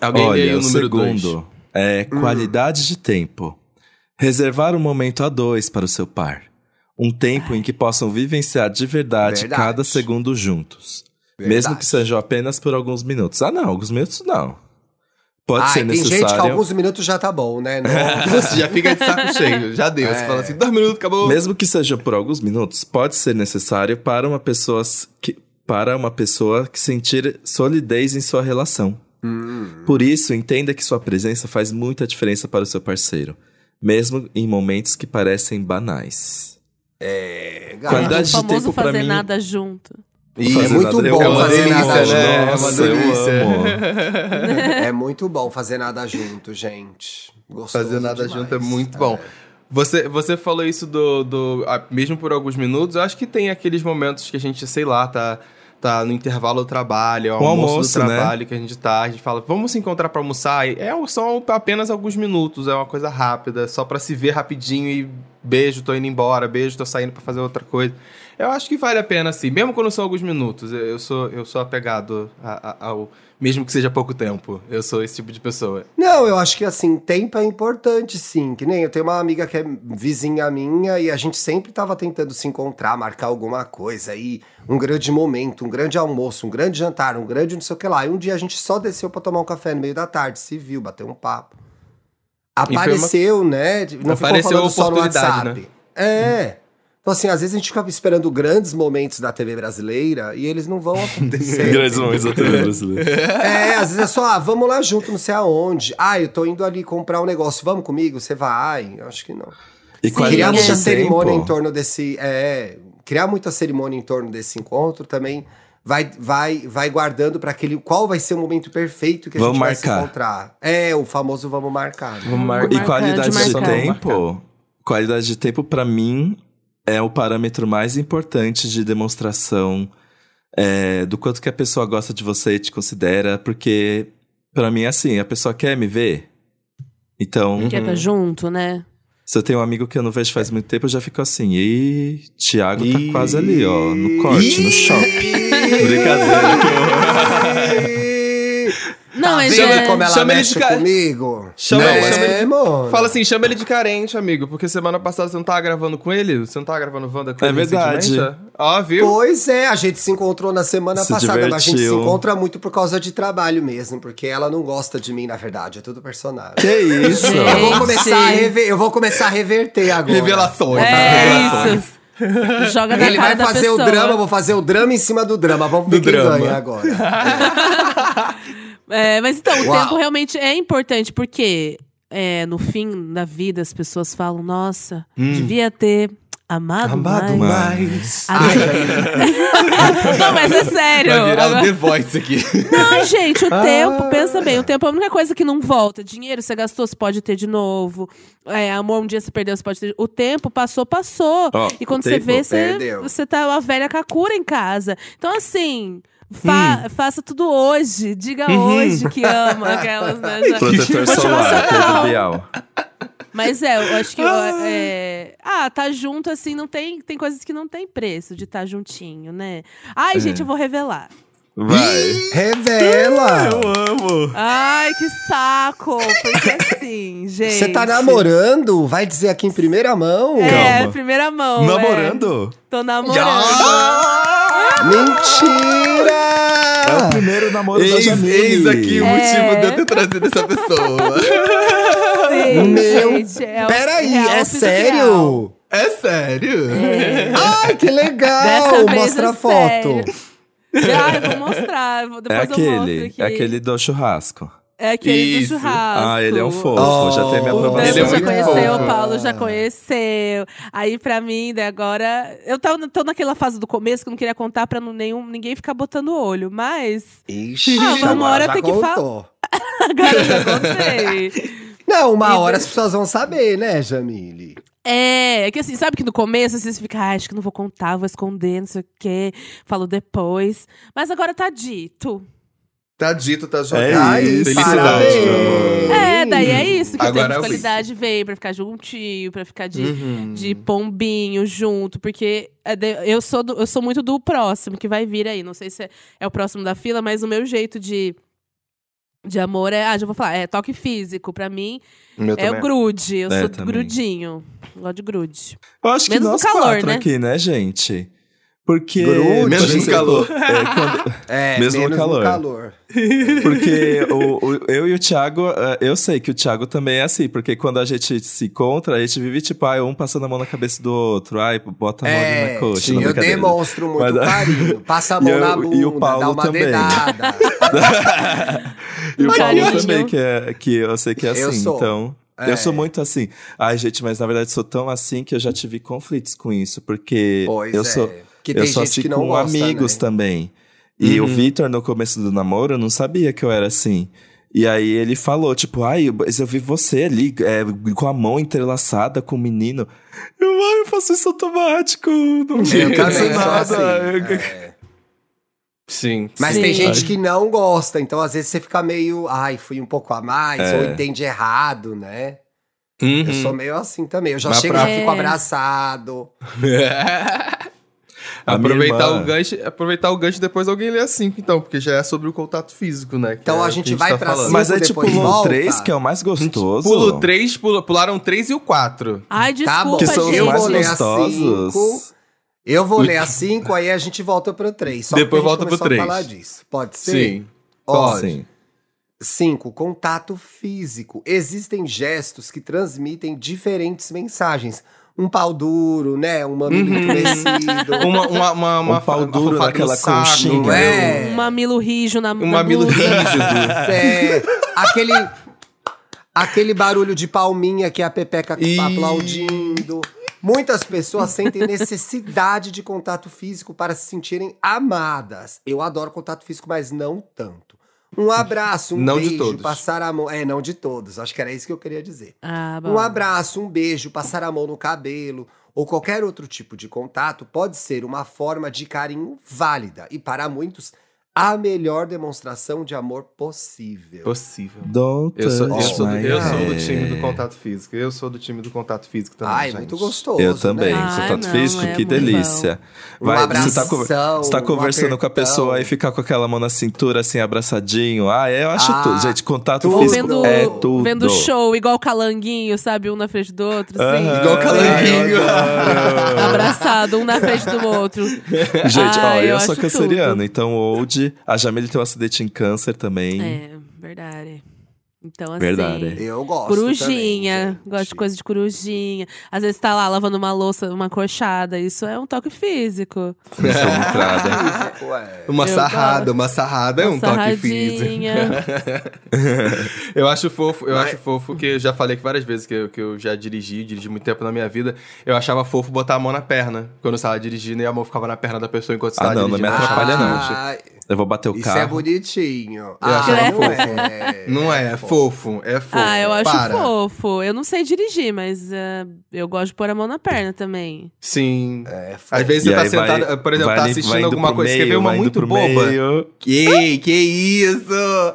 D: Alguém
A: Olha,
D: o
A: o
D: número dois.
A: segundo é
B: Hum.
A: qualidade de tempo. Reservar um momento a dois para o seu par. Um tempo em que possam vivenciar de verdade,
B: Verdade.
A: cada segundo juntos.
B: Verdade.
A: Mesmo que sejam apenas por alguns minutos. Ah, não, alguns minutos não. Pode
B: Ai,
A: ser
B: tem
A: necessário.
B: gente que alguns minutos já tá bom, né? Não-
D: Você já fica de saco cheio, já deu. Você
B: É.
D: fala assim, dois minutos, acabou.
A: Mesmo que seja por alguns minutos, pode ser necessário para uma pessoa que, para uma pessoa que sentir solidez em sua relação.
B: Hum.
A: Por isso, entenda que sua presença faz muita diferença para o seu parceiro, mesmo em momentos que parecem banais.
B: É.
A: Qualidade de
C: famoso
A: tempo
C: fazer
A: mim-
C: nada junto.
B: É muito
A: nada-
B: bom
A: amo
B: fazer
A: delícia,
B: nada
A: né?
B: junto.
A: Nossa, eu
D: delícia.
B: É muito bom fazer nada junto, gente. Gostoso
D: Fazer nada
B: demais.
D: junto é muito bom. Você, você falou isso do, do. ah, Mesmo por alguns minutos, eu acho que tem aqueles momentos que a gente, sei lá, tá, tá no intervalo do trabalho, é o almoço,
A: almoço,
D: do
A: né?
D: trabalho que a gente tá, a gente fala, vamos se encontrar pra almoçar. E É, são apenas alguns minutos, é uma coisa rápida, só pra se ver rapidinho e beijo, tô indo embora, beijo, tô saindo pra fazer outra coisa. Eu acho que vale a pena, assim, mesmo quando são alguns minutos. Eu, eu sou, eu sou apegado a- a- ao. Mesmo que seja pouco tempo. Eu sou esse tipo de pessoa.
B: Não, eu acho que assim, tempo é importante, sim. Que nem eu tenho uma amiga que é vizinha minha e a gente sempre tava tentando se encontrar, marcar alguma coisa aí, um grande momento, um grande almoço, um grande jantar, um grande não sei o que lá. E um dia a gente só desceu pra tomar um café no meio da tarde, se viu, bateu um papo.
D: foi uma-
B: Apareceu, né? Não ficou
D: Apareceu a
B: falando só no
D: oportunidade,
B: WhatsApp. É. Então, assim, às vezes a gente fica esperando grandes momentos da TV brasileira e eles não vão acontecer.
A: Grandes momentos da TV brasileira.
B: É, às vezes é só, ah, vamos lá junto, não sei aonde. Ah, eu tô indo ali comprar um negócio, vamos comigo? Você vai? Eu acho que não.
A: E
B: Criar muita
A: de
B: cerimônia
A: tempo.
B: em torno desse. É, criar muita cerimônia em torno desse encontro também vai, vai, vai guardando pra aquele. Qual vai ser o momento perfeito que a
A: Vamos
B: gente vai se
A: marcar.
B: encontrar? É, o famoso vamos marcar. né?
D: Vamos mar-
A: E
C: Marcar,
A: qualidade
C: de
A: de,
C: marcar.
A: tempo, qualidade de tempo pra mim é o parâmetro mais importante de demonstração é, do quanto que a pessoa gosta de você e te considera, porque pra mim é assim, a pessoa quer me ver. Então,
C: Quer tá junto, né?
A: se eu tenho um amigo que eu não vejo faz muito tempo, eu já fico assim, e Thiago tá
D: Ih.
A: quase ali, ó, no corte, no shopping. Brincadeira, que
C: Não,
B: tá
C: mas
B: vendo
C: é...
B: como ela
D: Chama ele
B: mexe
D: de ca-
B: comigo?
D: Chama-
B: Né,
D: chama ele-
B: mano?
D: Fala assim, chama ele de carente, amigo, porque semana passada você não tava gravando com ele? Você não tava gravando Wanda com
A: É
D: ele
A: verdade.
D: recentemente? Ó, viu?
B: Pois é, a gente se encontrou na semana
A: Se
B: passada, mas a gente se
A: divertiu.
B: encontra muito por causa de trabalho mesmo, porque ela não gosta de mim, na verdade, é tudo personagem.
A: Que isso?
B: Eu vou começar a, rever, eu vou começar a reverter agora.
D: Revelações.
C: É
D: Revelações.
C: isso. Joga na
B: Ele
C: cara
B: vai
C: da
B: fazer
C: pessoa.
B: o drama, vou fazer o drama em cima do drama. Vamos ver
D: Do
B: quem
D: drama.
B: ganha agora.
C: É, mas então, o
B: Uau.
C: tempo realmente é importante, porque é, no fim da vida as pessoas falam, nossa, devia ter amado,
D: Amado
C: mais.
D: mais.
C: A gente- não, mas é sério.
D: Vai virar o
C: Agora-
D: The Voice aqui.
C: Não, gente, o
B: Ah.
C: tempo, pensa bem, o tempo é a única coisa que não volta. Dinheiro você gastou, você pode ter de novo. É, amor, um dia você perdeu, você pode ter. O tempo passou, passou.
A: Ó,
C: e quando
A: o
C: você vê, você,
B: perdeu.
C: você tá uma velha cacura em casa. Então, assim. Fa- Faça tudo hoje. Diga hoje que ama aquelas, né? já-
A: Protetor
C: chamar
A: solar, Pedro. Bial.
C: Mas é, eu acho que. é, ah, tá junto, assim, não tem. Tem coisas que não tem preço de estar juntinho, né? Ai,
A: É.
C: gente, eu vou revelar.
A: Vai.
B: Revela!
A: amo.
C: Ai, que saco! Porque assim, gente.
B: Você tá namorando? Vai dizer aqui em primeira mão?
C: É,
A: Calma.
C: primeira mão.
A: Namorando?
C: É. Tô namorando.
B: Mentira!
A: É o primeiro namoro da
D: Eis,
A: Jamile.
D: eis aqui o
C: É.
D: motivo de eu ter trazido essa pessoa.
C: Sim,
B: Meu,
C: gente, é
B: Peraí,
C: real
B: é sério?
D: É sério?
B: Ai, que legal!
C: Dessa vez
B: Mostra
C: é
B: a foto.
C: sério. Ah, eu vou mostrar. vou-
A: É
C: Depois eu mostro
A: aquele,
C: aqui.
A: é aquele do churrasco.
C: É aquele
D: Isso.
C: do churrasco.
A: Ah, ele é um fofo,
B: Oh.
A: já tem minha
C: O
A: aprovação.
D: Ele é
C: já conheceu,
D: fofo.
C: o Paulo já conheceu. Aí, pra mim, daí agora. Eu tava, tô naquela fase do começo que eu não queria contar pra não, nenhum, ninguém ficar botando olho. Mas
B: Ixi,
C: Ah, uma
B: agora
C: hora
B: já
C: tem que falar. agora eu já contei.
B: Não, uma
C: E
B: hora as pessoas vão saber, né, Jamile?
C: É, é que assim, sabe que no começo vocês ficam, ah, acho que não vou contar, vou esconder, não sei o quê, falo depois. Mas agora tá dito.
D: Tá dito, tá
A: É
D: jogado.
A: isso.
D: Felicidade.
B: Parabéns.
C: É, daí é isso. Que
D: Agora
C: o tempo
D: eu
C: de
D: vi.
C: qualidade veio pra ficar juntinho, pra ficar de,
D: Uhum.
C: de pombinho junto. Porque é eu sou, do- eu sou muito do próximo que vai vir aí. Não sei se é, é o próximo da fila, mas o meu jeito de, de amor é. Ah, já vou falar. É toque físico. Pra mim,
D: meu
C: é
D: também.
C: o grude. Eu
A: É,
C: sou
A: também.
C: grudinho. Gosto de grude.
A: Eu acho que
C: Menos no
A: nós
C: calor,
A: quatro
C: né?
A: aqui, né, gente? Porque.
B: Grude.
D: Menos no calor.
A: é, quando-
B: É,
A: Mesmo no
B: menos
A: calor.
B: no calor.
A: Porque o, o- eu e o Thiago, eh, eu sei que o Thiago também é assim, porque quando a gente se encontra, a gente vive tipo, ai, um passando a mão na cabeça do outro, ai, bota a mão ali
B: É,
A: na coxa.
B: sim,
A: na
B: eu demonstro muito
A: Mas-
B: carinho. Passa a mão
A: E eu-
B: na bunda,
A: e o Paulo
B: dá uma
A: também.
B: dedada.
A: E o Paulo
C: Carinho.
A: também, que, é, que eu sei que é
B: Eu
A: assim,
B: sou.
A: então.
B: É.
A: Eu sou muito assim. Ai, gente, mas na verdade sou tão assim que eu já tive conflitos com isso, porque
B: Pois
A: eu
B: é.
A: sou.
B: Que
A: eu
B: tem
A: sou
B: gente que não
A: com
B: gosta,
A: amigos
B: né?
A: também. E
D: Uhum.
A: o Vitor, no começo do namoro, não sabia que eu era assim. E aí ele falou, tipo, ai, eu- vi você ali é, com a mão entrelaçada com o menino. Eu, ai, eu faço isso automático. Não
B: também sou
A: nada.
B: assim. É.
D: Sim.
B: Mas
C: Sim.
B: tem gente que não gosta, então às vezes você fica meio, ai, fui um pouco a mais,
A: É.
B: ou entende errado, né?
D: Uhum.
B: Eu sou meio assim também. Eu já
D: Mas
B: chego e
D: pra-
B: já fico
C: É.
B: abraçado.
A: A
D: aproveitar
A: irmã-
D: o gancho, aproveitar o gancho depois alguém lê a 5, então, porque já é sobre o contato físico, né?
B: Então
D: é
B: a gente vai
D: tá
B: pra
D: falando.
B: cima.
A: Mas é tipo o
B: volta.
A: 3 que é o mais gostoso.
D: Pulo 3, pularam 3 e o 4.
C: Ai,
B: Tá
C: desculpa,
B: bom.
A: Que são os
C: gente.
B: Eu
A: mais
B: vou ler a
A: gostosos.
B: cinco. Eu vou ler a 5, aí a gente volta pro 3. Só
D: Depois volta pro
B: começou a
D: três.
B: falar disso. Pode ser?
D: Sim. Pode.
A: Sim.
B: 5. Contato físico. Existem gestos que transmitem diferentes mensagens. Um pau duro, né? Um mamilo
D: Uhum.
B: entumecido.
D: Uma, uma, uma, uma,
A: Um pau duro naquela conchinha.
B: É?
C: Um mamilo rijo na,
D: Um mamilo rígido.
B: É, aquele, aquele barulho de palminha que a Pepeca
D: Ih.
B: aplaudindo. Muitas pessoas sentem necessidade de contato físico para se sentirem amadas. Eu adoro contato físico, mas não tanto. Um abraço, um
D: Não de
B: beijo,
D: todos.
B: passar a mão. É, não de todos. Acho que era isso que eu queria dizer.
C: Ah, bom.
B: Um abraço, um beijo, passar a mão no cabelo ou qualquer outro tipo de contato pode ser uma forma de carinho válida e para muitos a melhor demonstração de amor possível.
D: Possível.
A: Don't
D: Eu sou, eu, sou do, eu sou do time do contato físico. Eu sou do time do contato físico também.
B: Ai,
D: gente.
B: muito gostoso.
A: Eu também.
B: né?
C: Ah,
A: Contato
C: não,
A: físico,
C: é
A: que delícia.
B: Um
A: Vai, você tá,
B: abração,
A: você tá
B: um
A: conversando com a pessoa e ficar com aquela mão na cintura, assim, abraçadinho. Ah, eu acho
B: Ah,
A: tudo. Gente, contato
B: tudo.
A: Físico
C: vendo,
A: é tudo.
C: vendo show, igual calanguinho, sabe? Um na frente do outro, assim.
A: Aham,
D: Igual calanguinho.
A: adoro.
C: Abraçado, um na frente do outro.
A: Gente, ó,
C: Ai,
A: eu,
C: eu
A: sou
C: acho
A: canceriano,
C: tudo.
A: então hoje a Jamile tem um acidente em câncer também.
C: É, verdade. Então, assim.
A: Verdade.
B: Eu gosto.
C: Corujinha,
B: também,
C: gosto de coisa de corujinha. Às vezes tá lá lavando uma louça, uma coxada. Isso é um toque físico.
B: É.
D: Uma
C: Eu
D: sarrada,
C: gosto.
D: uma sarrada é
C: Uma
D: um toque físico. Eu acho fofo, eu
B: Mas-
D: acho fofo que eu já falei aqui várias vezes que eu, que eu já dirigi, dirigi muito tempo na minha vida. Eu achava fofo botar a mão na perna. Quando eu estava dirigindo e a mão ficava na perna da pessoa enquanto você
A: Ah,
D: estava
A: não, não me
D: dirigindo.
A: Atrapalha, não. Eu vou bater o
B: Isso é
A: carro.
B: bonitinho.
D: achava
B: ah, não
D: fofo.
B: é.
D: Não é, é fofo, é fofo.
C: ah, eu acho
D: Para.
C: fofo. Eu não sei dirigir, mas eh, eu gosto de pôr a mão na perna também.
D: Sim.
B: É fofo.
D: Às vezes
A: E
D: você tá
A: aí vai-
D: sentado, por exemplo,
A: vai
D: tá assistindo
A: indo
D: alguma coisa, você
A: meio,
D: vê uma muito boba.
A: meio.
D: Que, que isso?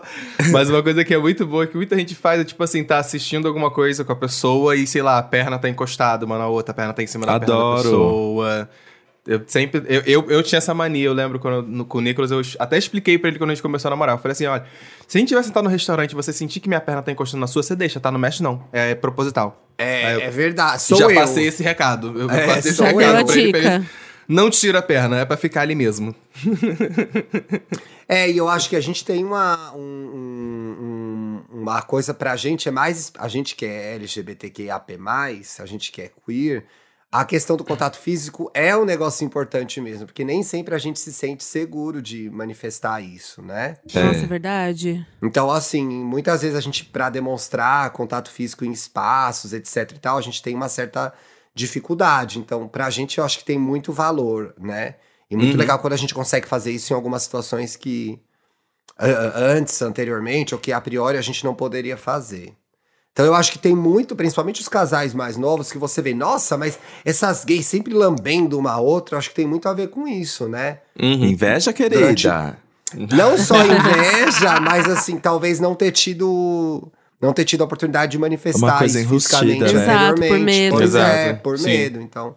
D: Mas uma coisa que é muito boa, que muita gente faz, é tipo assim, tá assistindo alguma coisa com a pessoa e, sei lá, a perna tá encostada uma na outra, a perna tá em cima da perna da
A: Adoro.
D: pessoa. Eu sempre. Eu, eu, eu tinha essa mania, eu lembro quando no, com o Nicolas, eu até expliquei pra ele quando a gente começou a namorar. Eu falei assim: olha, se a gente tiver sentado no restaurante e você sentir que minha perna tá encostando na sua, você deixa, tá? Não mexe, não. É proposital.
B: É,
D: eu-
B: é verdade. Sou
D: Já
B: eu.
D: passei esse recado. Eu
B: É,
D: passei esse recado pra ele, pra
C: dica.
D: ele. Não tira a perna, é pra ficar ali mesmo.
B: É, e eu acho que a gente tem uma, um- um- um- uma coisa pra gente, é mais. A gente que é LGBTQIAP, a gente que é queer, a questão do contato físico é um negócio importante mesmo, porque nem sempre a gente se sente seguro de manifestar isso, né?
C: Nossa, é verdade.
B: Então, assim, muitas vezes a gente, pra demonstrar contato físico em espaços, etc e tal, a gente tem uma certa dificuldade. Então, pra gente, eu acho que tem muito valor, né? E muito
D: Uhum.
B: legal quando a gente consegue fazer isso em algumas situações que antes, anteriormente, ou que a priori a gente não poderia fazer. Então eu acho que tem muito, principalmente os casais mais novos, que você vê, nossa, mas essas gays sempre lambendo uma a outra, eu acho que tem muito a ver com isso, né?
A: Inveja, querida.
B: Durante- Não só inveja, mas assim, talvez não ter tido. Não ter tido a oportunidade de manifestar
A: Uma coisa
B: isso
A: enrustida,
B: fisicamente
A: né?
C: Exato, por
B: anteriormente.
C: medo.
B: Pois é,
D: Exato,
B: por
D: sim.
B: medo. Então.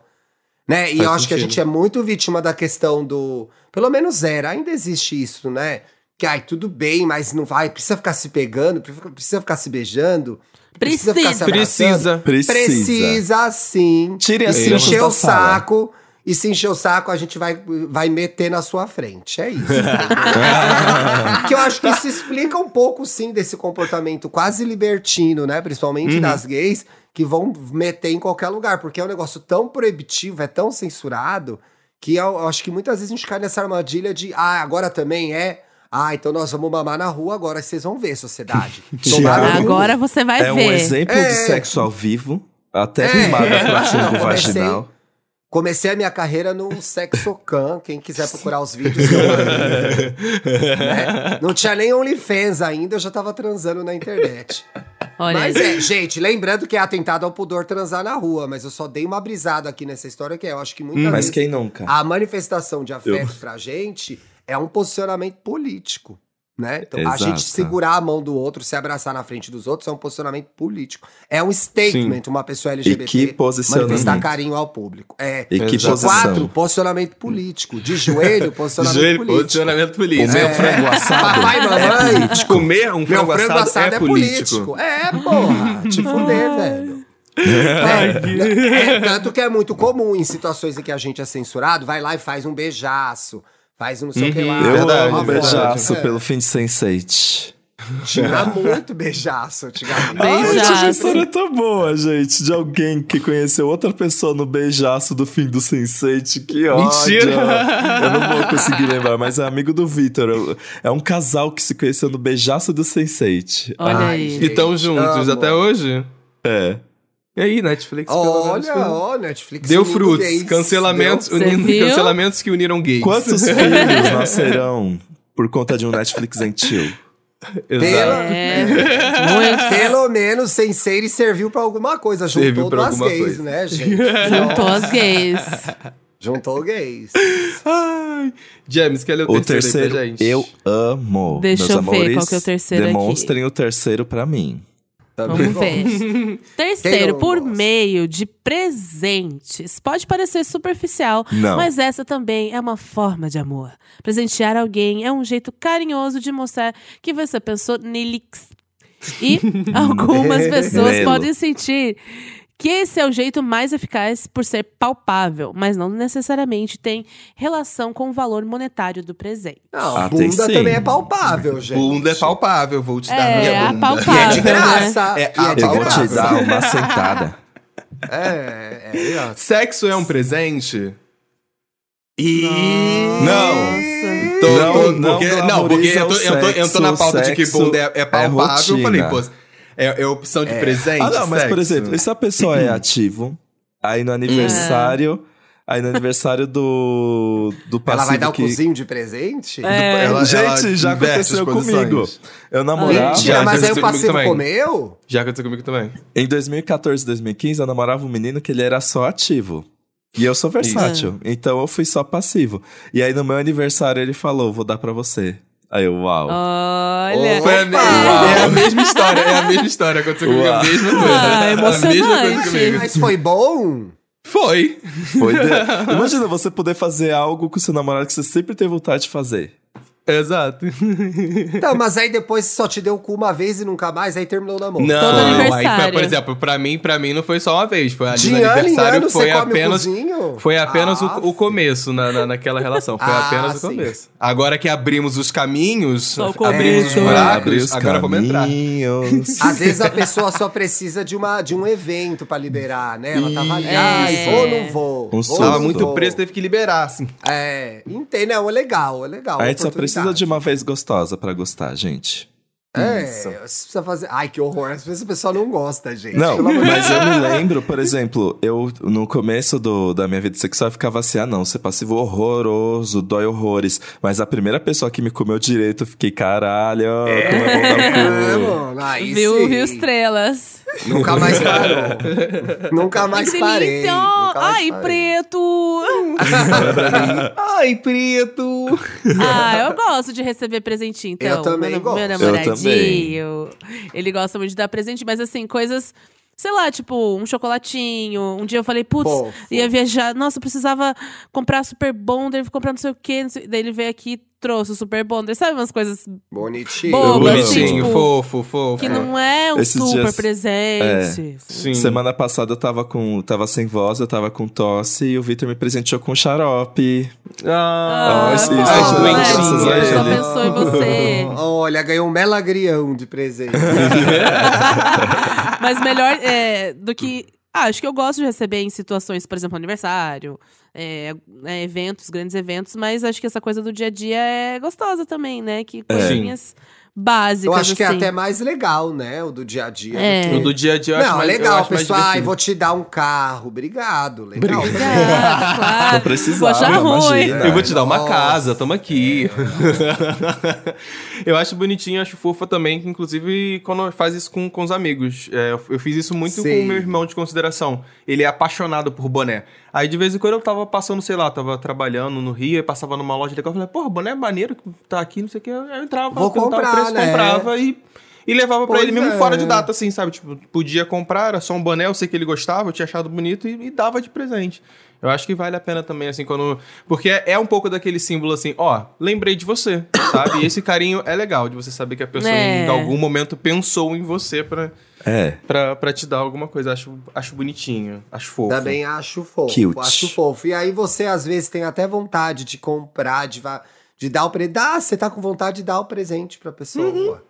B: Né? E
D: Faz
B: eu acho que a
D: sentido.
B: gente é muito vítima da questão do. Pelo menos era, ainda existe isso, né? Que, ai, tudo bem, mas não vai, precisa ficar se pegando, precisa ficar se beijando.
C: Precisa.
B: ficar se abraçando.
D: Precisa.
A: Precisa.
B: Precisa sim.
A: Tire
B: E se encher o saco. E se encher o saco, a gente vai, vai meter na sua frente. É isso. que eu acho que isso explica um pouco, sim, desse comportamento quase libertino, né? Principalmente
D: Uhum.
B: das gays, que vão meter em qualquer lugar. Porque é um negócio tão proibitivo, é tão censurado, que eu, eu acho que muitas vezes a gente cai nessa armadilha de, ah, agora também é. Ah, então nós vamos mamar na rua, agora vocês vão ver, sociedade. Cu.
C: Agora você vai
A: É um
C: ver.
A: exemplo
B: É.
A: de sexo ao vivo, até
B: É.
A: fungo
B: Comecei-
A: vaginal.
B: Comecei a minha carreira no Sexocan, quem quiser procurar os vídeos. eu. Né? Não tinha nem OnlyFans ainda, eu já tava transando na internet.
C: Olha
B: Mas
C: aí.
B: é, gente, lembrando que é atentado ao pudor transar na rua, mas eu só dei uma brisada aqui nessa história que é, eu acho que muitas
A: Mas
B: vezes
A: quem nunca?
B: a manifestação de afeto pra gente é um posicionamento político. Né? Então, a
A: Exato.
B: gente segurar a mão do outro, se abraçar na frente dos outros é um posicionamento político. É um statement, uma pessoa LGBT
A: que posicionamento.
B: manifestar carinho ao público. É.
A: E que posição?
B: Quatro, posicionamento político. De joelho, posicionamento
D: Joelho,
B: político.
D: posicionamento político.
A: Meu
B: É.
A: frango assado.
B: Papai e mamãe.
D: Comer um frango,
B: frango
D: assado,
B: assado
D: é, político.
B: É, porra. Te fuder, velho. É, é, tanto que é muito comum em situações em que a gente é censurado, vai lá e faz um beijaço, faz um não sei o que lá.
A: Eu
D: Verdade,
A: amo beijaço
B: É.
A: pelo fim de Sense8.
B: Tinha muito beijaço antigamente.
C: Beijaço.
A: Ai, essa história tão boa, gente. De alguém que conheceu outra pessoa no beijaço do fim do Sense8. Que ódio.
D: Mentira.
A: Eu não vou conseguir lembrar, mas é amigo do Vitor. É um casal que se conheceu no beijaço do Sense8.
C: Olha
B: Ai,
C: aí.
B: gente.
D: E estão juntos
B: amo.
D: até hoje.
A: É.
D: E aí, Netflix? pelo menos,
B: Olha,
D: foi-
B: ó, Netflix.
D: Deu frutos.
B: gays.
D: Cancelamentos,
C: Você
D: unindo, cancelamentos que uniram gays.
A: Quantos filhos nascerão por conta de um Netflix?
B: Pela-
D: Exato.
C: É, muito.
B: Pelo menos Senseire serviu pra alguma coisa. Juntou
D: Serviu pra
B: duas gays,
D: coisa.
B: né, gente?
C: Juntou as gays.
B: Juntou gays.
D: Ai. James, quer ler o,
A: O
D: terceiro,
A: terceiro,
D: aí pra gente?
A: eu amo.
C: Deixa
A: Meus
C: eu ver
A: amores,
C: qual que é o terceiro aqui.
A: Demonstrem o terceiro pra mim.
C: Vamos ver. Terceiro,
B: não
C: por
B: gosta?
C: meio de presentes. Pode parecer superficial,
A: Não.
C: mas essa também é uma forma de amor. Presentear alguém é um jeito carinhoso de mostrar que você pensou nelix. E algumas pessoas podem sentir que esse é o jeito mais eficaz por ser palpável, mas não necessariamente tem relação com o valor monetário do presente.
B: Não,
A: Ah,
B: bunda também é palpável, gente.
D: Bunda é palpável, vou te dar
C: É,
D: minha
C: a
D: bunda.
C: palpável.
B: E é de
C: né?
B: graça.
D: É
B: e é de
A: Eu vou te dar uma sentada.
B: É, é, é.
D: Sexo é um presente?
C: Nossa.
D: Tô,
A: Não,
D: tô-
A: não
D: porque, não, porque eu tô, eu tô, eu tô na pauta de que bunda é, é palpável. eu falei, pô, é, é opção de presente.
A: Ah, não, mas por
D: sexo?
A: exemplo, e se a pessoa é ativo, aí no aniversário, aí no aniversário do, do passivo
B: Ela vai dar o
A: que...
B: cozinho de presente?
C: É.
D: Ela-
A: Gente,
D: ela
A: já aconteceu comigo. Eu namorava...
B: Mentira,
D: Já
B: mas aí
D: aconteceu
B: o
D: comigo
B: passivo
D: também.
B: comeu?
D: Já aconteceu comigo também.
A: Em 2014, 2015, eu namorava um menino que ele era só ativo. E eu sou versátil, então eu fui só passivo. E aí no meu aniversário ele falou, vou dar pra você. Aí eu, uau.
C: Olha.
D: Foi a, me- é a mesma história, é a mesma história. Aconteceu comigo a mesma coisa.
C: Ah,
D: a mesma coisa
C: emocionante.
D: comigo.
B: Mas foi bom?
D: Foi.
A: Foi de- Imagina você poder fazer algo com o seu namorado que você sempre teve vontade de fazer.
D: Exato.
B: Não, mas aí depois só te deu o cu uma vez e nunca mais, aí terminou o namoro.
D: Não,
C: Todo
D: aí,
C: aniversário.
D: por exemplo, pra mim, pra mim não foi só uma vez. Foi ali
B: De
D: no aniversário,
B: ano
D: foi
B: você come
D: apenas.
B: o cozinho?
D: Foi apenas
B: Ah,
D: o, o começo na, na- naquela relação. Foi
B: Ah,
D: apenas o
B: sim.
D: começo. Agora que abrimos os caminhos,
C: o
D: abrimos os buracos,
A: os
D: agora vamos entrar.
B: Às vezes a pessoa só precisa de, uma, de um evento pra liberar, né? Ela tava ali,
C: É.
B: ai, vou ou não vou?
A: Um
B: Vou.
D: Tava muito
B: vou?
D: preso, teve que liberar, assim.
B: É, entende? Não, é legal, é legal.
A: A gente só
B: oportunidade.
A: Precisa de uma vez gostosa pra gostar, gente.
B: É,
D: Isso.
B: você precisa fazer. Ai, que horror. Às vezes a pessoa não gosta, gente.
A: Não, mas eu me lembro, por exemplo, eu no começo do, da minha vida sexual eu ficava assim, ah não, ser passivo horroroso, dói horrores. Mas a primeira pessoa que me comeu direito, eu fiquei, caralho, como é bom dar o
B: É,
A: cu.
B: mano, aí
C: Viu,
B: sim.
C: viu estrelas.
B: Nunca mais parou. Nunca mais
C: que
B: parei. Nunca mais
C: Ai,
B: parei.
C: preto!
D: Ai, preto!
C: ah, eu gosto de receber presentinho, então.
B: Eu também
C: meu,
B: gosto.
C: Meu
B: Eu
C: namoradinho. Ele gosta muito de dar presente, mas assim, coisas. Sei lá, tipo, um chocolatinho. Um dia eu falei, putz, ia viajar. Nossa, eu precisava comprar Super Bonder, comprar não sei o quê. sei- Daí ele veio aqui trouxe o Super Bonder. Sabe umas coisas
B: Bonitinho.
C: Boba, assim,
D: Bonitinho,
C: tipo,
D: fofo, fofo.
C: que não é um
A: Esses
C: super
A: dias-
C: presente.
D: Sim.
A: Semana passada eu tava com. tava sem voz, eu tava com tosse e o Victor me presenteou com xarope.
D: Ah,
A: Ah, isso,
C: fofo,
A: isso,
C: né?
A: ele.
C: pensou em você.
B: Olha, ganhou um melagrião de presente.
C: Mas melhor é, do que. Ah, acho que eu gosto de receber em situações, por exemplo, aniversário, é, é, eventos, grandes eventos, mas acho que essa coisa do dia a dia é gostosa também, né? Que coisinhas básicas.
B: Eu acho que é
C: assim.
B: até mais legal, né? O do dia a dia.
C: É.
D: No do dia a dia eu acho
B: Não,
D: mais, eu
B: legal,
D: acho mais
B: pessoal. Ai, vou te dar um carro. Obrigado. Legal.
C: Obrigada, claro.
A: Não precisava,
C: Vou achar ruim.
A: imagina.
D: Eu vou te dar uma
B: Nossa.
D: casa, toma aqui. eu acho bonitinho, acho fofa também, que inclusive quando faz isso com, com os amigos. É, eu, eu fiz isso muito com
B: Sim.
D: o meu irmão de consideração. Ele é apaixonado por boné. Aí de vez em quando eu tava passando, sei lá, tava trabalhando no Rio, e passava numa loja legal, eu falei, porra, boné é maneiro que tá aqui, não sei o que. Aí eu entrava,
B: Vou comprar, né?
D: comprava e. E levava pra
B: Pois
D: ele mesmo
B: é.
D: fora de data, assim, sabe? Tipo, podia comprar, era só um boné, eu sei que ele gostava, eu tinha achado bonito e, e dava de presente. Eu acho que vale a pena também, assim, quando. Porque é, é um pouco daquele símbolo assim, ó, lembrei de você, sabe? E esse carinho é legal de você saber que a pessoa
C: É.
D: em algum momento pensou em você pra,
A: É.
D: pra, pra te dar alguma coisa. Acho, acho bonitinho, acho fofo.
B: Também acho fofo.
A: Cute.
B: Acho fofo. E aí você, às vezes, tem até vontade de comprar, de, va- de dar o presente. Dá, você tá com vontade de dar o presente pra pessoa.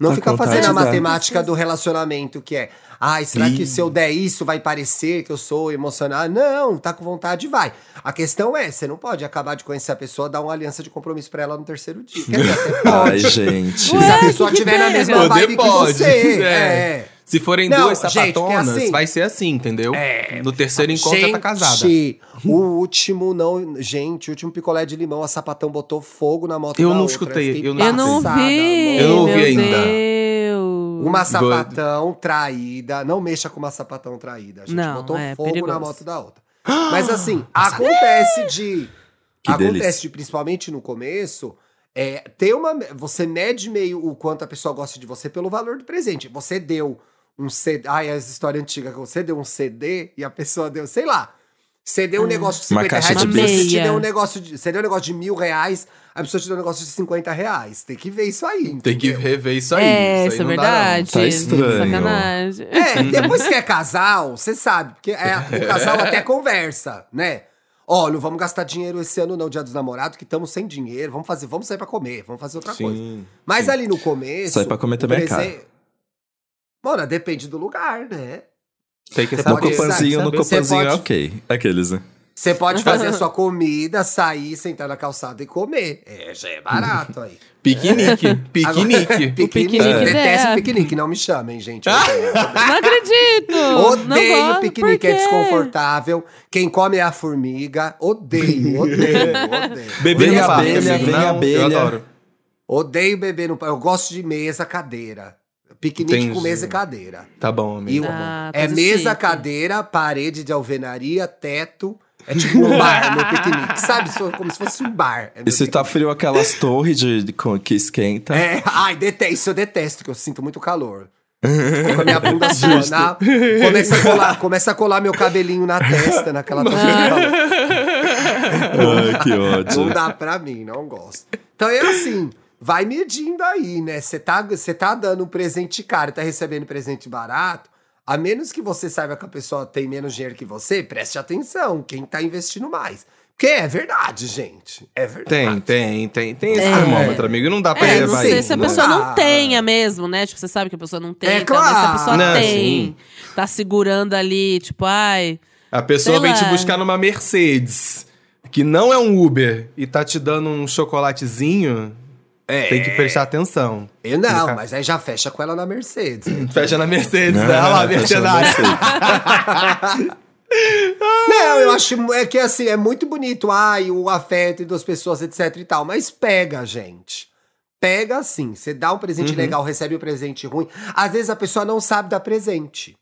B: Não
A: Tá
B: fica
A: com vontade
B: fazendo a
A: dar.
B: matemática do relacionamento, que é, ai, será que
A: Ih.
B: se eu der isso vai parecer que eu sou emocionado? Não, tá com vontade, vai. A questão é, você não pode acabar de conhecer a pessoa, dar uma aliança de compromisso pra ela no terceiro dia. Quer dizer, até
A: Ai,
B: pode.
A: gente.
B: Se a pessoa
C: que que
B: tiver na mesma
D: Poder
B: vibe que
D: pode,
B: você.
D: é.
B: é.
D: Se forem
B: Não,
D: duas
B: gente, é
D: sapatonas,
B: assim-
D: vai ser assim, entendeu? No terceiro encontro já tá casada.
B: Gente, o último não. Gente, o último picolé de limão, a sapatão botou fogo na moto
D: Eu
B: da
D: não
B: outra.
D: escutei, eu não
C: Eu não
B: passada,
C: vi.
D: Eu não ouvi
C: meu
D: ainda.
C: Deus.
B: Uma sapatão traída. Não mexa com uma sapatão traída. A gente
C: Não,
B: botou
C: é
B: fogo
C: perigoso.
B: na moto da outra. Mas assim, acontece de.
A: Que
B: acontece
A: delícia.
B: de, principalmente no começo. É, ter uma. Você mede meio o quanto a pessoa gosta de você pelo valor do presente. Você deu um CD. Ai, as histórias antigas você deu um CD e a pessoa deu, sei lá. Você deu um negócio de
A: Uma
B: 50
A: caixa
B: reais,
C: de
B: pessoa te
C: meia.
B: deu um negócio de. Você deu um negócio de mil reais, a pessoa te deu um negócio de 50 reais. Tem que ver isso aí.
D: Tem que
B: entendeu?
D: rever isso aí.
C: É,
D: isso aí
C: é
D: não dá,
C: verdade.
A: Tá estranho.
C: Sacanagem.
B: É, depois que é casal, você sabe. Porque é, o casal até conversa, né? Ó, não vamos gastar dinheiro esse ano, não, dia dos namorados, que estamos sem dinheiro. Vamos fazer, vamos sair pra comer, vamos fazer outra
D: Sim,
B: coisa. Mas ali no começo.
A: Sair pra comer também é
B: presen- Mano, depende do lugar, né?
D: Tem que
B: Você
A: No
D: saber.
A: copanzinho, no
B: sabe? Você
A: copanzinho é
B: pode-
A: ok. Aqueles, né?
B: Você pode fazer a sua comida, sair, sentar na calçada e comer. É, já é barato aí.
D: Piquenique. Piquenique.
B: Agora, piquenique.
C: piquenique
B: Detesto
C: é.
B: piquenique, não me chamem, gente.
C: Não acredito! não
B: Odeio
C: gosto.
B: piquenique, é desconfortável. Quem come é a formiga. Odeio, odeio, odeio.
D: Bebê no parque,
A: abelha, vem
D: não,
A: abelha.
D: Eu adoro.
B: Odeio beber no Eu gosto de mesa, cadeira. Piquenique
D: Entendi.
B: com mesa e cadeira.
D: Tá bom, amigo.
B: E
D: tá.
C: Ah,
B: é mesa,
C: chique.
B: cadeira, parede de alvenaria, teto. É tipo um bar, meu piquenique. Sabe? Como se fosse um bar. É
A: E se tá frio, aquelas torres de, de- que esquenta.
B: É, ai, detesto, isso eu detesto, que eu sinto muito calor. Com a minha bunda suando. Começa a, colar, começa a colar meu cabelinho na testa, naquela torre de calor.
A: Ai, que ódio.
B: Não dá pra mim, não gosto. Então é assim, vai medindo aí, né? Você tá, você tá dando um presente caro e tá recebendo presente barato, a menos que você saiba que a pessoa tem menos dinheiro que você, preste atenção, quem tá investindo mais. Porque é verdade, gente. É verdade.
D: Tem, tem, tem. Tem esse
C: É.
D: termômetro, amigo. Não dá pra
C: É, não
D: levar
C: sei
D: isso,
C: se a pessoa
B: Não
C: não tenha mesmo, né? Tipo, você sabe que a pessoa não tem.
B: É
C: então, mas se a
B: claro.
C: pessoa
D: Não,
C: tem,
D: sim.
C: tá segurando ali, tipo, ai.
D: A pessoa vem te
C: lá.
D: buscar numa Mercedes, que não é um Uber, e tá te dando um chocolatezinho,
B: É.
D: tem que prestar atenção.
B: Eu não,
D: Fica-
B: mas aí já fecha com ela na Mercedes.
D: Fecha na Mercedes,
A: Não,
D: né? Olha lá.
B: Não, eu acho é que assim, é muito bonito, ai, o afeto entre duas pessoas, etc e tal, mas pega, gente. pega assim. Você dá um presente
D: Uhum.
B: legal, recebe um presente ruim. Às vezes a pessoa não sabe dar presente.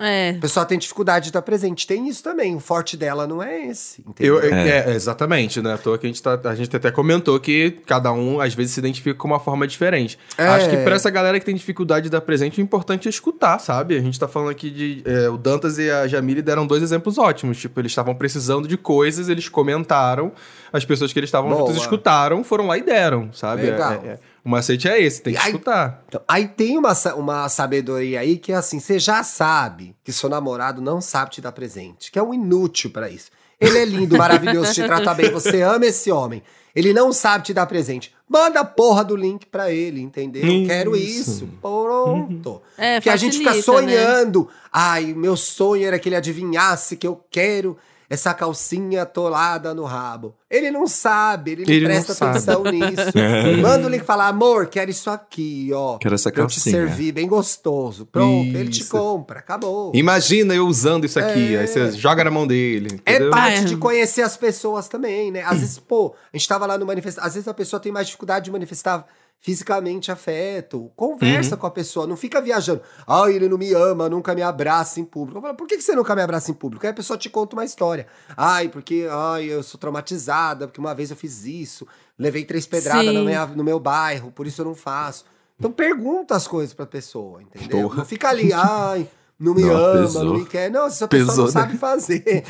C: É.
B: A pessoa tem dificuldade de dar presente. Tem isso também. O forte dela não é esse. Entendeu?
D: Eu,
A: É.
D: é. exatamente, né? À toa que a gente, tá, a gente até comentou que cada um, às vezes, se identifica com uma forma diferente.
B: É.
D: Acho que pra essa galera que tem dificuldade de dar presente, o importante é escutar, sabe? A gente tá falando aqui de. é, o Dantas e a Jamile deram dois exemplos ótimos. Tipo, eles estavam precisando de coisas, eles comentaram, as pessoas que eles estavam juntos escutaram, foram lá e deram, sabe? É-
B: Legal.
D: é- é. O macete é esse, tem que
B: aí-
D: escutar.
B: Então, aí tem uma, uma sabedoria aí que é assim: você já sabe que seu namorado não sabe te dar presente, que é um inútil pra isso. Ele é lindo, maravilhoso, te trata bem, você ama esse homem. Ele não sabe te dar presente. Manda a porra do link pra ele, entendeu? Eu quero
D: Isso.
B: isso. Pronto.
C: É,
B: que a gente fica
C: facilita, né?
B: sonhando. Ai, meu sonho era que ele adivinhasse que eu quero essa calcinha atolada no rabo. Ele não sabe, ele não
D: Ele não
B: presta
D: sabe.
B: atenção nisso. Manda o link e fala, amor, quero isso aqui, ó.
A: Quero essa
B: pra eu te
A: calcinha.
B: servir, bem gostoso. Pronto, ele te
D: Isso.
B: compra, acabou.
D: Imagina eu usando isso aqui,
B: É.
D: aí você joga na mão dele.
B: É
D: entendeu?
B: parte
C: É.
B: de conhecer as pessoas também, né? Às vezes, pô, a gente tava lá no manifesto. Às vezes a pessoa tem mais dificuldade de manifestar fisicamente afeto. Conversa
D: Uhum.
B: com a pessoa, não fica viajando. Ai, ele não me ama, nunca me abraça em público. Eu falo, por que você nunca me abraça em público? Aí a pessoa te conta uma história. Ai, porque ai, eu sou traumatizada, porque uma vez eu fiz isso, levei três pedradas na minha- no meu bairro, por isso eu não faço. Então pergunta as coisas pra pessoa, entendeu?
D: Porra.
B: Não fica ali, ai, não me
A: Não,
B: ama,
A: pesou.
B: não me quer. Não, se a pessoa
D: Pesou,
B: não
D: né?
B: sabe fazer.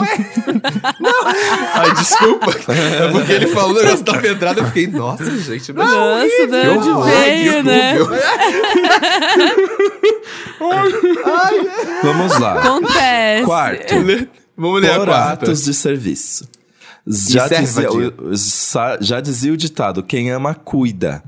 B: Ué,
D: Ai, desculpa. É porque ele falou o negócio da pedrada, eu fiquei, nossa, gente, mas
C: Nossa, de onde veio,
D: Ai,
C: né?
A: Vamos lá.
C: Acontece.
A: Quarto.
D: Vamos ler a
A: Por
D: quarta.
A: atos de serviço. Já dizia, o, já dizia o ditado: quem ama, cuida.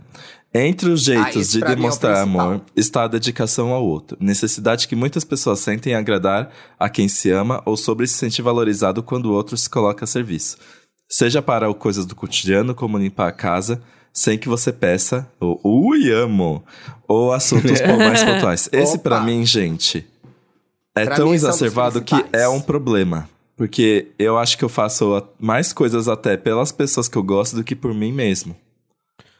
A: Entre os
B: Ah,
A: jeitos
B: esse
A: de
B: é o
A: demonstrar
B: principal.
A: amor está a dedicação ao outro. Necessidade que muitas pessoas sentem em agradar a quem se ama ou sobre se sentir valorizado quando o outro se coloca a serviço. Seja para o coisas do cotidiano, como limpar a casa, sem que você peça, ou ui, amo, ou assuntos mais pontuais. Esse,
B: Opa.
A: pra mim, gente, é
B: Pra
A: tão exacerbado que é um problema. Porque eu acho que eu faço mais coisas até pelas pessoas que eu gosto do que por mim mesmo.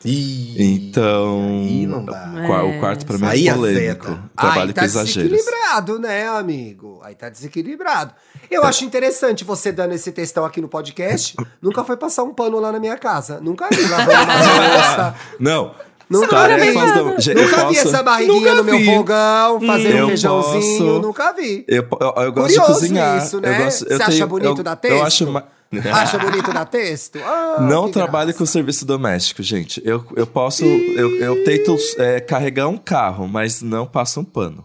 D: Ih,
A: Então.
D: Aí não dá.
A: Qua-
C: É.
A: O quarto pra mim
D: Aí
A: é
D: azeda.
A: polêmico. Trabalho
B: Aí tá
A: com exageros.
B: desequilibrado, né, amigo? Aí tá desequilibrado. Eu acho interessante você dando esse textão aqui no podcast. Nunca foi passar um pano lá na minha casa. Nunca vi lavando uma louça.
A: Não.
B: Nunca
A: tarefas
B: vi.
A: do- Gente, eu
B: Nunca vi
A: posso-
B: essa barriguinha no meu
D: vi.
B: fogão, fazendo
A: Eu
B: um feijãozinho.
A: posso-
B: Nunca vi.
A: Eu, eu, eu gosto
B: Curioso
A: de cozinhar.
B: isso, né?
A: Eu gosto, eu
B: Você acha
A: tenho-
B: bonito
A: eu, Eu
B: texto?
A: acho.
B: Acha bonito dar texto? Ah,
A: Não
B: que
A: trabalho
B: graça.
A: com serviço doméstico, gente. Eu, eu posso. Eu, eu tento é, carregar um carro, mas não passo um pano.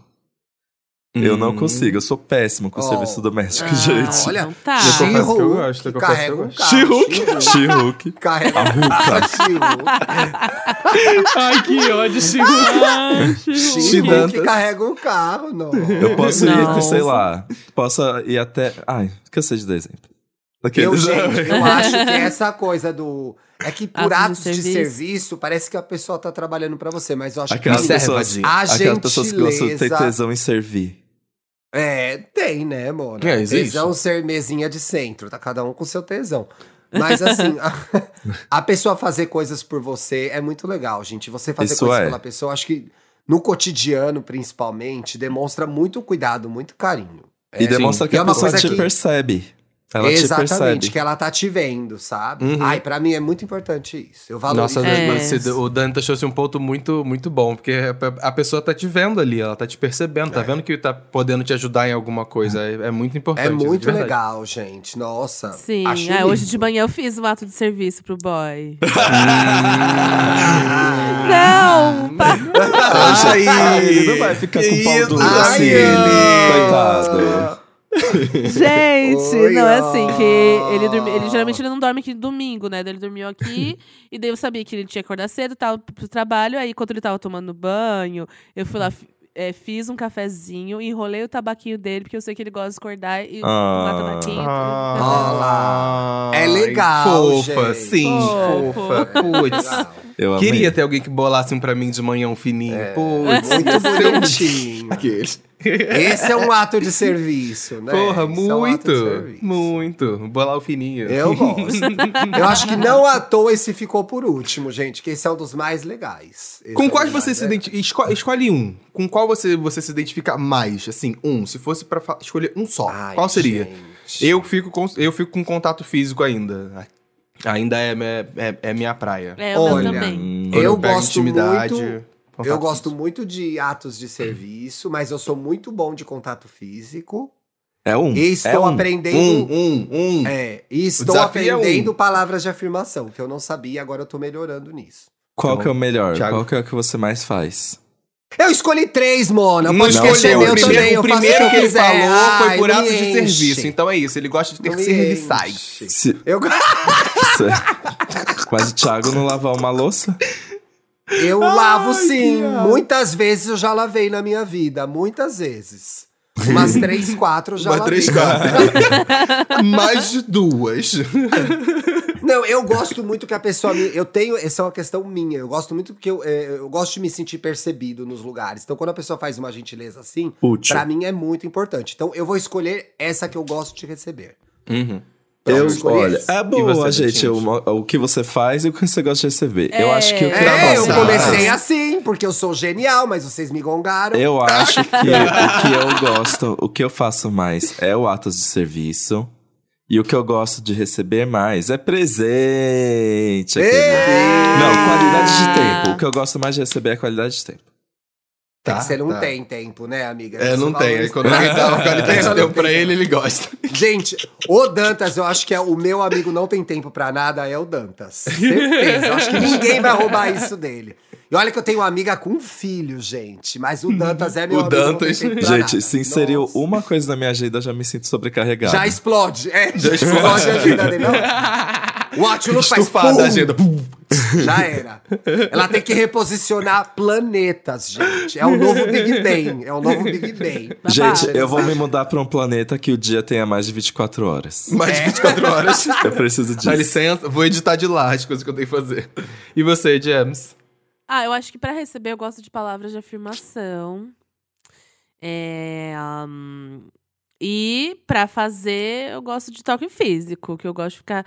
A: Eu não
D: Hum.
A: consigo, eu sou péssimo com
B: Oh.
A: serviço doméstico,
C: Ah,
A: gente.
B: Olha,
C: Então tá.
D: Eu confesso que eu gosto, eu
B: que
D: confesso que eu
B: um
D: gosto.
B: carro.
A: She-Hulk.
B: She-Hulk. Carrega. She-Hulk.
D: Ai, que ódio,
B: She-Hulk carrega um carro, não.
A: Eu posso ir,
C: Não.
A: sei lá. Posso ir até. Ai, cansei de dar exemplo.
B: Eu, gente, eu acho que essa coisa do. É que por
C: Atos
B: atos
C: de
B: de serviço.
C: serviço,
B: parece que a pessoa tá trabalhando pra você, mas eu acho
A: Aquelas
B: que.
A: Pessoas,
D: Dinho.
B: A
A: aquelas pessoas que gostam de ter tesão em servir.
B: É, tem, né, mano?
D: É, existe.
B: tesão ser mesinha de centro, tá cada um com seu tesão. Mas assim, a, a pessoa fazer coisas por você é muito legal, gente. Você fazer
A: Isso
B: coisas
A: é.
B: pela pessoa, acho que no cotidiano, principalmente, demonstra muito cuidado, muito carinho.
A: E
B: É,
A: demonstra
B: sim.
A: que
B: E é
A: a
B: uma
A: pessoa
B: coisa
A: te
B: que-
A: percebe. Ela te
B: Exatamente, que ela tá te vendo, sabe?
D: Uhum.
B: Ai, pra mim é muito importante isso. Eu valorizo
D: Nossa,
C: É.
D: esse- o Dante trouxe um ponto muito, muito bom, porque a- a pessoa tá te vendo ali, ela tá te percebendo, tá vendo que tá podendo te ajudar em alguma coisa. É, é muito importante.
B: É
D: isso, de
B: muito
D: verdade.
B: legal, gente. Nossa.
C: Sim,
B: acho
C: é, hoje de manhã eu fiz um ato de serviço pro boy. Não! pa-
A: Ai, ele não vai ficar com o pau
D: isso?
A: duro assim. Coitado.
C: Gente,
B: Oi,
C: não é assim que ele dormi, ele geralmente ele não dorme aqui domingo, né? Daí Ele dormiu aqui e daí eu sabia que ele tinha que acordar cedo, tal pro trabalho. Aí quando ele tava tomando banho, eu fui lá é, fiz um cafezinho, enrolei o tabaquinho dele porque eu sei que ele gosta de acordar e fumar
A: Ah.
C: tabaquinho.
B: Lá. É legal,
D: Fofa,
B: gente.
D: sim,
C: Fofo.
D: fofa. Putz. Queria ter alguém que bolasse um pra mim de manhã um fininho. Pô,
B: Muito bonitinho.
D: Aqueles.
B: Esse é um ato de serviço, né?
D: Porra,
B: Esse é um
D: muito. muito. Bolar o fininho.
B: Eu gosto. Eu acho que não à toa esse ficou por último, gente, que esse é um dos mais legais. Esse é
D: Com
B: um
D: quais você se identifica? Esco escolhe um. Com qual você, você se identifica mais? Assim, um. Se fosse pra fa- escolher um só,
B: Ai,
D: qual seria?
B: gente.
D: Eu fico, com, eu fico com contato físico ainda. Ainda é, é, é minha praia.
C: É, o
B: Olha,
C: também.
B: Eu gosto muito-
D: contato
B: Eu gosto
D: físico.
B: muito de atos de serviço, mas eu sou muito bom de contato físico.
A: É um.
B: E estou
A: é um.
B: aprendendo.
D: Um, um, um.
B: É, e estou
D: desafio é um.
B: aprendendo palavras de afirmação, que eu não sabia, agora eu tô melhorando nisso.
A: Qual
D: Então,
A: que é o melhor?
D: Thiago.
A: Qual que é o que você mais faz?
B: Eu escolhi três, Mona. Pode escolher
D: O
B: meu
D: primeiro,
B: também. eu
D: o primeiro
B: o
D: que ele falou foi
B: Ai,
D: por
B: não
D: ato de serviço. Então é isso. Ele gosta de ter
B: me
D: serviçais.
B: enche.
A: Se-
B: Eu,
A: Mas o Thiago não lavar uma louça?
B: Eu lavo
D: Ai,
B: sim.
D: viado.
B: Muitas vezes eu já lavei na minha vida. Muitas vezes. Umas três, quatro eu já
D: Uma
B: lavei.
D: três, quatro. Mais de duas.
B: Não, eu gosto muito que a pessoa me. Eu tenho. Essa é uma questão minha. Eu gosto muito porque eu, é, eu gosto de me sentir percebido nos lugares. Então, quando a pessoa faz uma gentileza assim,
A: Útil.
B: pra mim é muito importante. Então, eu vou escolher essa que eu gosto de receber.
D: Uhum.
A: Eu, olha, é boa,
D: você,
A: gente,
D: Betinho?
A: o, o que você faz e o que você gosta de receber. Eu
C: É.
A: acho que o que
B: É, eu comecei assim, porque eu sou genial, mas vocês me gongaram.
A: Eu acho que o que eu gosto, o que eu faço mais é o ato de serviço. E o que eu gosto de receber mais é presente. aquele-! Não, qualidade de tempo. O que eu gosto mais de receber é qualidade de tempo.
B: É
D: Tá,
B: que você não
D: tá.
B: tem tempo, né, amiga?
D: É, não tem. Aí
B: valoriza-
D: quando alguém dá uma qualidade de tempo pra ele, ele gosta.
B: Gente, o Dantas, eu acho que é o meu amigo não tem tempo pra nada, é o Dantas. Certeza. Eu acho que ninguém vai roubar isso dele. E olha que eu tenho uma amiga com filho, gente. Mas o Dantas é meu
D: O
B: amigo. tem
D: Dantas-
A: Gente, se inseriu
B: Nossa.
A: uma coisa na minha agenda, eu já me sinto sobrecarregado.
B: Já explode. É, já,
D: Já
B: explode.
D: explode.
B: a agenda dele. Não. O Outlook faz
D: Estufada
B: pum,
D: a agenda.
B: Já era. Ela tem que reposicionar planetas, gente. É o novo Big Bang. É o novo Big Bang.
A: Gente, eu vou me mudar pra um planeta que o dia tenha mais de 24 horas.
D: Mais de 24 horas.
A: Eu preciso
D: Dá
A: disso.
D: licença, vou editar de lá as coisas que eu tenho que fazer. E você, James?
C: Ah, eu acho que pra receber eu gosto de palavras de afirmação. É, hum, e pra fazer eu gosto de toque físico, que eu gosto de ficar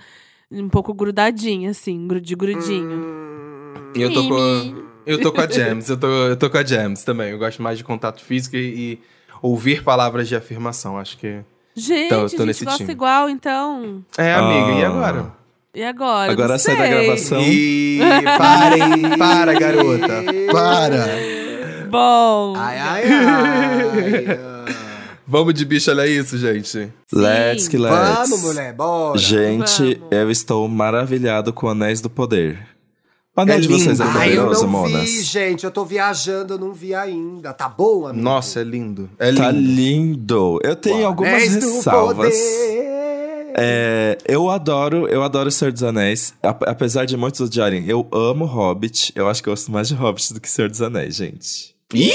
C: um pouco grudadinha, assim, de grudinho.
B: Hum,
D: Eu tô com eu tô com a James, eu tô, eu tô com a James também. Eu gosto mais de contato físico e, e ouvir palavras de afirmação. Acho que.
C: Gente,
D: Então, eu
C: a
D: tô
C: gente gosta
D: time.
C: igual, então.
D: É, amiga, e
A: Ah.
D: agora?
C: E agora?
A: Agora sai da gravação.
D: E parem, para, garota. Para.
C: Bom.
B: Ai, ai, ai. Ah.
D: Vamos de bicho, olha isso, gente.
A: Let's que let's.
B: Vamos, mulher, bora.
A: Gente,
C: Vamos.
A: eu estou maravilhado com Anéis do Poder. O anel
D: É
A: de vocês é
D: lindo.
B: Ai, eu
A: poderoso,
B: não vi,
A: Monas?
B: gente. Eu tô viajando, eu não vi ainda. Tá bom, amigo?
D: Nossa, é lindo. É lindo.
A: Tá lindo. Eu tenho algumas
B: Anéis do
A: ressalvas.
B: poder.
A: É, eu adoro, eu adoro o Senhor dos Anéis. Ap- apesar de muitos odiarem, eu amo Hobbit. Eu acho que eu gosto mais de Hobbit do que Senhor dos Anéis, gente.
D: Ih,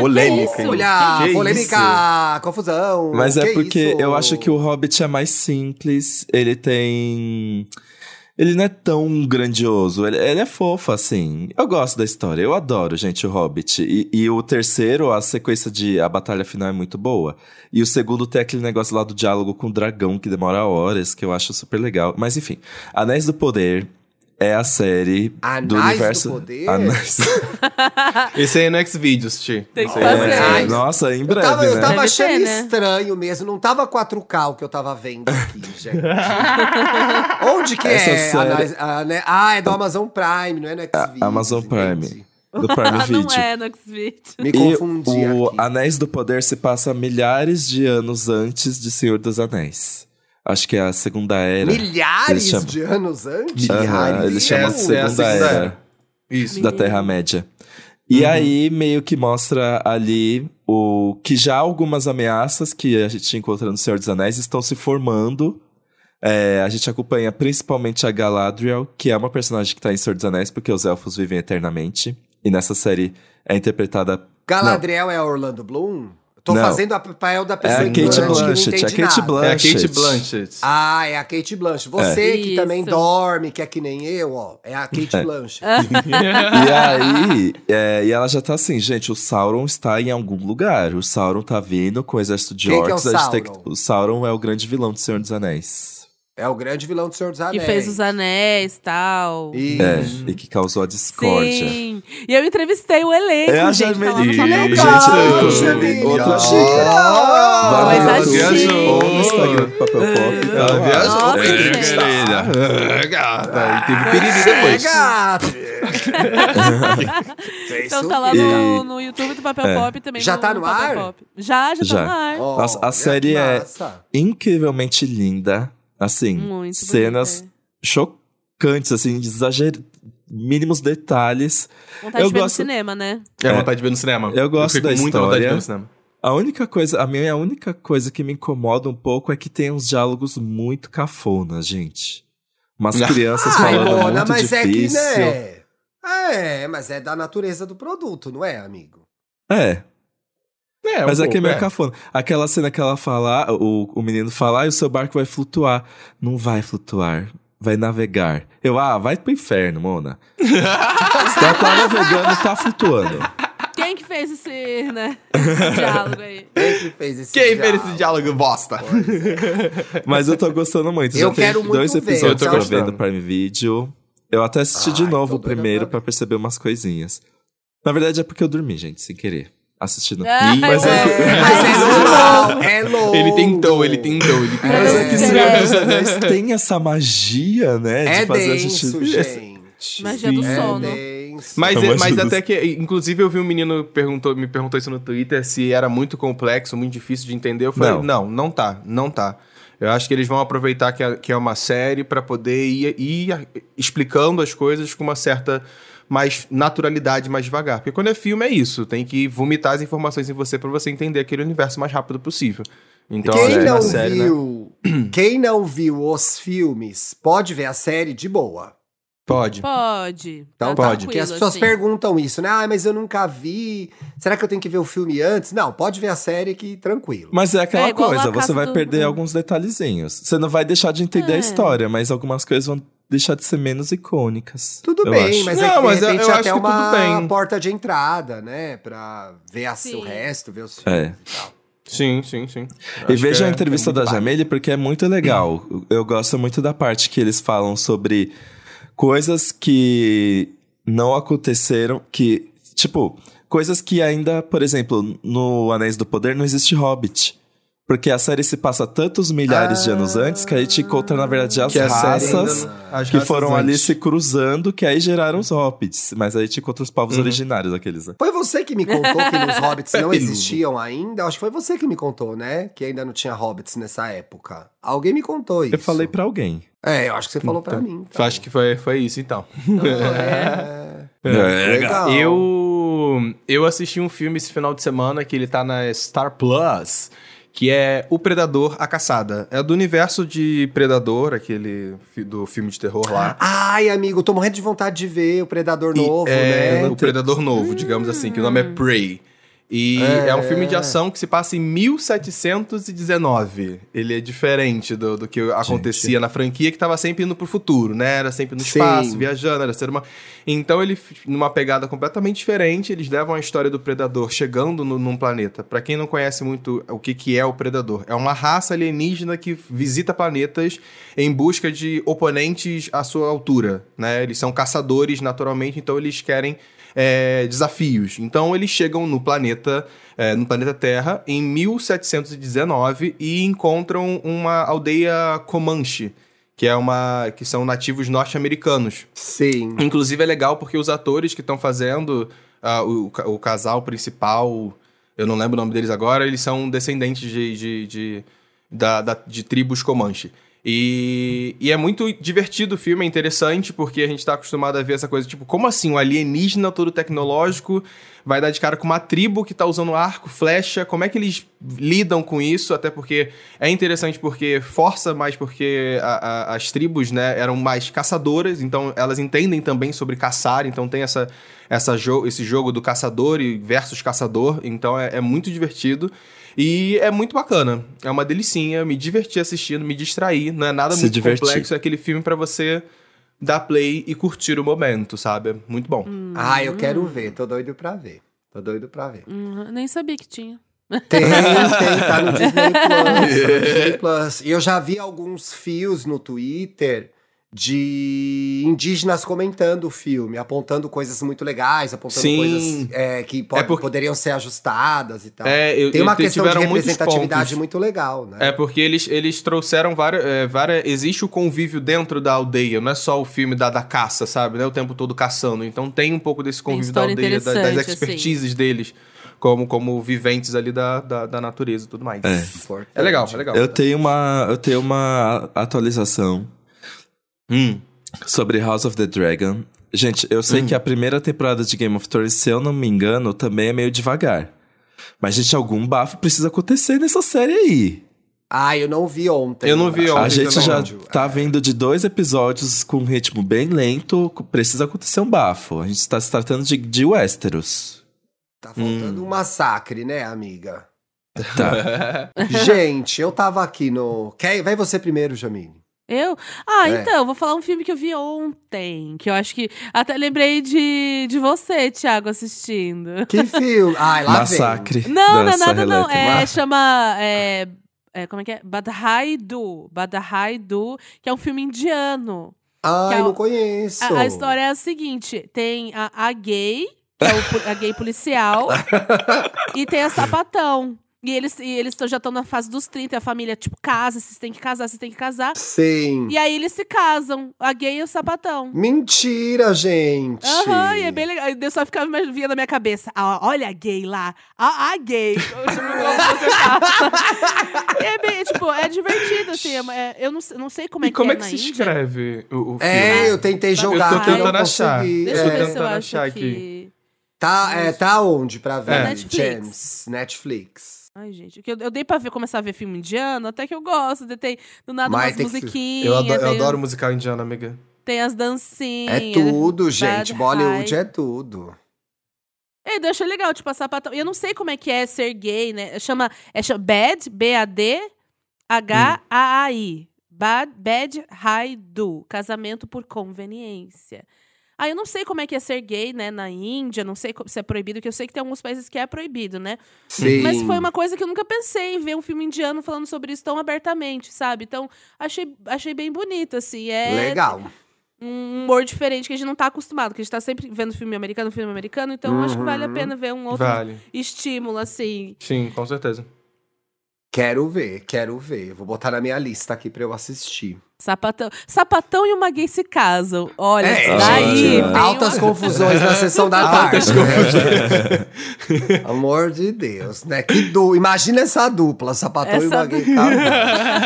D: polêmica.
C: isso?
B: Olha,
D: Que
B: polêmica, confusão.
A: Mas é
B: que
A: porque
B: isso?
A: eu acho que o Hobbit é mais simples. Ele tem. Ele não é tão grandioso. Ele, ele é fofo, assim. Eu gosto da história. Eu adoro, gente, o Hobbit. E, e o terceiro, a sequência de. A batalha final é muito boa. E o segundo tem aquele negócio lá do diálogo com o dragão, que demora horas, que eu acho super legal. Mas enfim, Anéis do Poder. É a série do
B: Anéis do
A: universo.
B: Poder?
A: Anéis.
D: Esse aí é no Xvideos, Ti.
C: Tem que
D: é
C: fazer.
B: Ai,
A: Nossa, em
B: Eu
A: breve,
B: tava, eu
A: né?
B: tava
C: Deve
B: achando
C: ter, né?
B: estranho mesmo. Não tava 4K o que eu tava vendo aqui, gente. Onde que
A: Essa
B: é?
A: série-
B: Anéis- a- né? Ah, é do Amazon Prime, não é no Xvideos.
A: Amazon Prime.
B: entendi.
A: Do Prime
C: Ah,
A: Video.
C: não é no Xvideo.
B: Me
A: E
B: confundi
A: o
B: aqui.
A: Anéis do Poder se passa milhares de anos antes de Senhor dos Anéis. Acho que é a Segunda Era. Eles
B: Milhares
A: chamam-
B: de anos antes?
A: Aham, eles chamam de
D: É, é a
A: Segunda
D: Segunda
A: Era,
D: Era. Isso.
A: da Terra-média. E aí, meio que mostra ali o que já algumas ameaças que a gente encontra no Senhor dos Anéis estão se formando. É, a gente acompanha principalmente a Galadriel, que é uma personagem que tá em Senhor dos Anéis, porque os elfos vivem eternamente. E nessa série é interpretada
B: Galadriel é Orlando Bloom? Tô
A: Não.
B: fazendo o papel da pessoa
A: É a Kate
B: que não
A: Blanchett,
B: entende
A: é a Kate
B: nada.
D: É a Kate
A: Blanchett.
D: Blanchett.
B: Ah, é a Kate Blanchett. Você que
C: Isso.
B: também dorme, que é que nem eu, ó. É a Kate
A: É.
B: Blanchett.
A: E aí, é, e ela já tá assim, gente, o Sauron está em algum lugar. O Sauron tá vindo com o exército de
B: Quem que é o
A: orcs. tem que-
B: Sauron?
A: o Sauron é o grande vilão do Senhor dos Anéis.
B: É o grande vilão do Senhor dos
C: Que
B: Anéis.
C: fez os anéis e tal.
B: Isso.
A: É, e que causou a discórdia.
C: Sim. E eu entrevistei o elenco,
A: É a
C: gente. Que
B: legal,
A: gente,
B: Jamile.
A: outra dica.
C: Coisa
A: no Instagram do Papel Pop.
D: Ela viajou.
C: Nossa,
D: é. É, gata. E teve piriri depois.
B: É.
C: Então tá lá
A: E-
C: no, no YouTube do Papel
A: É.
C: Pop também.
B: Já tá no
C: Papel
B: ar?
C: Pop. Já, já,
A: Já.
C: tá no ar.
A: A série
B: que
A: é-. Incrivelmente linda. Assim,
C: Muito
A: cenas
C: bonita.
A: chocantes, assim, de exager... mínimos detalhes.
C: Vontade
A: Eu
C: de ver
A: gosto-
C: no cinema, né?
D: É
A: É.
D: vontade de ver no cinema.
A: Eu gosto
D: fico
A: da
D: com muita vontade de
A: história.
D: ver no cinema.
A: A única coisa, a minha única coisa que me incomoda um pouco é que tem uns diálogos muito cafonas, gente. Umas crianças
B: Ai,
A: falando
B: Mona,
A: muito
B: mas
A: difícil.
B: é que, né? É, mas é da natureza do produto, não é, amigo?
A: É,
D: É, um
A: mas é que é meio cafona. Aquela cena que ela fala, o, o menino fala, ah, o seu barco vai flutuar. Não vai flutuar, vai navegar. Eu, ah, vai pro inferno, Mona. Ela tá navegando, tá flutuando.
C: Quem que fez esse, né? Esse diálogo aí?
B: Quem que fez esse
D: Quem fez
B: diálogo?
D: esse diálogo bosta?
A: Mas eu tô gostando muito.
B: Eu
A: Já
B: quero muito
A: dois
B: ver,
A: episódios
D: eu tô
A: ver no Prime Video. Eu até assisti de
B: Ai,
A: novo
B: tô
A: o primeiro
B: pra
A: perceber umas coisinhas. Na verdade é porque eu dormi, gente, sem querer. Assistindo.
C: Ai,
A: mas é
B: É, mas é normal, é louco.
D: Ele tentou, ele tentou, ele tentou.
A: Mas é que
C: É.
A: Senhor dos Anéis tem essa magia, né?
B: É
A: de fazer
B: denso,
A: a gente.
B: gente.
C: Magia do
A: Sim.
C: sono.
B: É denso.
D: Mas,
A: voz
D: mas
A: do-
D: até que, inclusive, eu vi um menino perguntou, me perguntou isso no Twitter se era muito complexo, muito difícil de entender. Eu falei,
A: Não.
D: não, não, tá, não tá. Eu acho que eles vão aproveitar que é, que é uma série pra poder ir, ir explicando as coisas com uma certa mais naturalidade, mais devagar. Porque quando é filme é isso, tem que vomitar as informações em você pra você entender aquele universo o mais rápido possível. Então,
B: Quem
D: é,
B: não
D: série, né?
B: viu, quem não viu os filmes, pode ver a série de boa.
D: Pode.
C: Pode.
B: Então
C: tá
B: pode. Porque as pessoas
C: assim.
B: perguntam isso, né? Ah, mas eu nunca vi. Será que eu tenho que ver o filme antes? Não, pode ver a série que tranquilo.
A: Mas é aquela
C: É
A: coisa,
C: a
A: você vai
C: do-
A: perder alguns detalhezinhos. Você não vai deixar de entender a
C: É.
A: história, mas algumas coisas vão deixar de ser menos icônicas.
B: Tudo
A: eu
B: bem,
A: acho.
B: mas
D: Não,
B: é que de
D: mas eu-
B: repente
D: eu acho
B: até
D: que
B: uma
D: tudo bem.
B: porta de entrada, né? Pra ver a- o resto, ver os
A: É.
B: filmes e tal.
D: Sim, sim, sim.
A: E veja
D: que
A: a
D: é-
A: entrevista
D: é
A: da. Jamile, porque é muito legal. Eu gosto muito da parte que eles falam sobre coisas que não aconteceram, que, tipo, coisas que ainda, por exemplo, no Anéis do Poder não existe Hobbit. Porque a série se passa tantos milhares de anos antes que a gente encontra, na verdade, as raças
D: ainda- as
A: que
D: raças
A: foram ali
D: antes.
A: se cruzando, que aí geraram os Hobbits. Mas aí a gente encontra os povos
D: Uhum.
A: originários, aqueles, né?
B: Foi você que me contou que os hobbits não existiam ainda? Acho que foi você que me contou, né? Que ainda não tinha hobbits nessa época. Alguém me contou isso.
A: Eu falei pra alguém.
B: É, eu acho que você falou pra mim. tá?
D: Acho que foi, foi isso, então.
B: É.
A: É,
B: legal.
D: Eu, eu assisti um filme esse final de semana que ele tá na Star Plus, que é O Predador, A Caçada. É do universo de Predador, aquele fi- do filme de terror lá.
B: Ai, amigo, tô morrendo de vontade de ver o Predador
D: E
B: novo,
D: é,
B: né?
D: O Predador Novo, digamos assim, que o nome é Prey. E é.
B: É.
D: um filme de ação que se passa em 1719. Ele é diferente do, do que acontecia na franquia, que tava sempre indo pro futuro, né? Era sempre no
B: Sim.
D: espaço, viajando, era ser uma... Então ele, numa pegada completamente diferente, eles levam a história do Predador chegando no, num planeta. Pra quem não conhece muito o que, que é o Predador, é uma raça alienígena que visita planetas em busca de oponentes à sua altura, né? Eles são caçadores naturalmente, então eles querem é, desafios. Então eles chegam no planeta, é, no planeta Terra, em 1719 e encontram uma aldeia Comanche, que é uma que são nativos norte-americanos.
B: Sim.
D: Inclusive é legal porque os atores que estão fazendo ah, o, o casal principal, eu não lembro o nome deles agora, eles são descendentes de, de, de, da, da- de tribos Comanche. E, e é muito divertido o filme, é interessante, porque a gente tá acostumado a ver essa coisa, tipo, como assim? Um alienígena todo tecnológico vai dar de cara com uma tribo que tá usando arco, flecha, como é que eles lidam com isso? Até porque é interessante porque força mais porque a, a, as tribos, né, eram mais caçadoras, então elas entendem também sobre caçar, então tem essa, essa jo esse jogo do caçador versus caçador, então é, é muito divertido. E é muito bacana. É uma delicinha, me diverti assistindo, me distrair. Não é nada
A: Se
D: muito
A: divertir.
D: complexo, é aquele filme pra você dar play e curtir o momento, sabe? Muito bom.
B: Ah, eu quero ver, tô doido pra ver. Tô doido pra ver.
C: Uhum, nem sabia que tinha.
B: Tem, tem, tá no Disney Plus. tá no Disney Plus. E eu já vi alguns fios no Twitter de indígenas comentando o filme, apontando coisas muito legais, apontando
D: Sim.
B: coisas é, que po-
D: É porque-
B: poderiam ser ajustadas e tal.
D: É, eu,
B: Tem uma
D: eu-
B: questão de representatividade muito legal, né?
D: É porque eles, eles trouxeram várias, é, várias. Existe o convívio dentro da aldeia, não é só o filme da, da caça, sabe? Não é o tempo todo caçando. Então tem um pouco desse convívio da aldeia, da- das
C: interessante,
D: expertises deles, como, como viventes ali da, da, da natureza e tudo mais.
A: É.
D: É legal, é legal.
A: Eu tenho uma, eu tenho uma atualização
D: Hum.
A: sobre House of the Dragon. Gente, eu sei que a primeira temporada de Game of Thrones, se eu não me engano, também é meio devagar. Mas, gente, algum bafo precisa acontecer nessa série aí.
B: Ah, eu não vi ontem.
D: Eu não vi
A: A
D: ontem
A: gente
D: também.
A: já tá vindo de dois episódios com um ritmo bem lento. Precisa acontecer um bafo. A gente tá se tratando de, de Westeros.
B: Tá faltando um massacre, né, amiga?
A: Tá.
B: Gente, eu tava aqui no. Quer... Vai você primeiro, Jamile.
C: Eu? Ah,
B: É.
C: então, eu vou falar um filme que eu vi ontem. Que eu acho que. Até lembrei de, de você, Thiago, assistindo.
B: Que filme? Ai, lá
A: Massacre.
C: Não, não
A: da
C: é nada, não. É, chama. É, é, como é que é? Badhai Du. Badhai Du, que é um filme indiano.
B: vem.
C: Que é o-
B: não conheço.
C: A, a história é a seguinte: tem a, a gay, que é o a gay policial, e tem a sapatão. E eles, e eles já estão na fase dos 30, a família, tipo, casa, vocês têm que casar, vocês têm que casar.
B: Sim.
C: E aí eles se casam, a gay e o sapatão.
B: Mentira, gente.
C: Aham, e é bem legal. Eu só ficava mais- via na minha cabeça. Ah, olha a gay lá. A, a gay. Tipo, tá. E é bem, tipo, é divertido, assim. é- é- eu não, sei- não sei como é
D: E como
C: que
D: é que se
C: Índia.
D: escreve o, o filme?
B: É, eu tentei
C: Eu tô
B: jogar.
D: tentando achar.
C: Deixa eu
B: É.
C: ver se eu
D: tentando
C: acho
D: achar
C: aqui.
B: Tá, é, tá onde pra ver?
D: É.
C: Netflix.
B: James, Netflix.
C: Ai, gente, eu, eu dei pra ver, começar a ver filme indiano, até que eu gosto. de ter do nada
B: Mas
C: umas
B: tem que-
C: musiquinhas.
D: Eu adoro, eu adoro musical indiano, amiga.
C: tem as dancinhas.
B: É tudo, gente. Bollywood é tudo.
C: É, eu achei legal, tipo, a sapatão. Eu não sei como é que é ser gay, né? Chama. É chama Bad, B-A-D, H-A-A-I. Bad, bad High Do. Casamento por conveniência. Ah, eu não sei como é que é ser gay, né, na Índia, não sei se é proibido, que eu sei que tem alguns países que é proibido, né?
B: Sim.
C: Mas foi uma coisa que eu nunca pensei em ver um filme indiano falando sobre isso tão abertamente, sabe? Então, achei, achei bem bonito, assim. É
B: Legal.
C: um humor diferente que a gente não tá acostumado, que a gente tá sempre vendo filme americano, filme americano, então acho que vale a
B: Uhum.
C: pena ver um outro
D: Vale.
C: estímulo, assim.
D: Sim, com certeza.
B: Quero ver, quero ver. Vou botar na minha lista aqui pra eu assistir.
C: Sapatão. Sapatão e uma gay se casam. Olha,
B: É,
C: daí.
B: Altas
C: uma-
B: confusões na sessão da tarde. Amor de Deus, né? Que du... Imagina essa dupla, sapatão e
C: Essa
B: uma gay.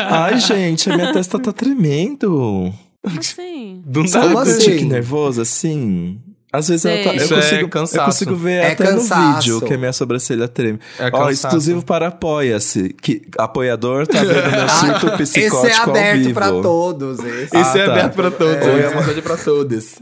A: Ai, gente, a minha testa tá tremendo.
C: Assim.
D: Do nada.
B: assim?
A: Tique nervoso, assim. Às vezes ela tá, eu,
D: Isso é
A: consigo, eu
D: cansaço.
A: consigo ver
B: É
A: até
B: cansaço.
A: no vídeo que a minha sobrancelha treme.
D: É
A: Ó,
D: cansaço.
A: exclusivo para Apoia-se. Que apoiador tá vendo meu surto psicótico
B: Esse é
A: ao
B: aberto
A: vivo.
B: pra todos. Esse.
D: Esse é
A: Ah, tá.
D: aberto pra todos.
B: É.
D: É uma coisa pra todos.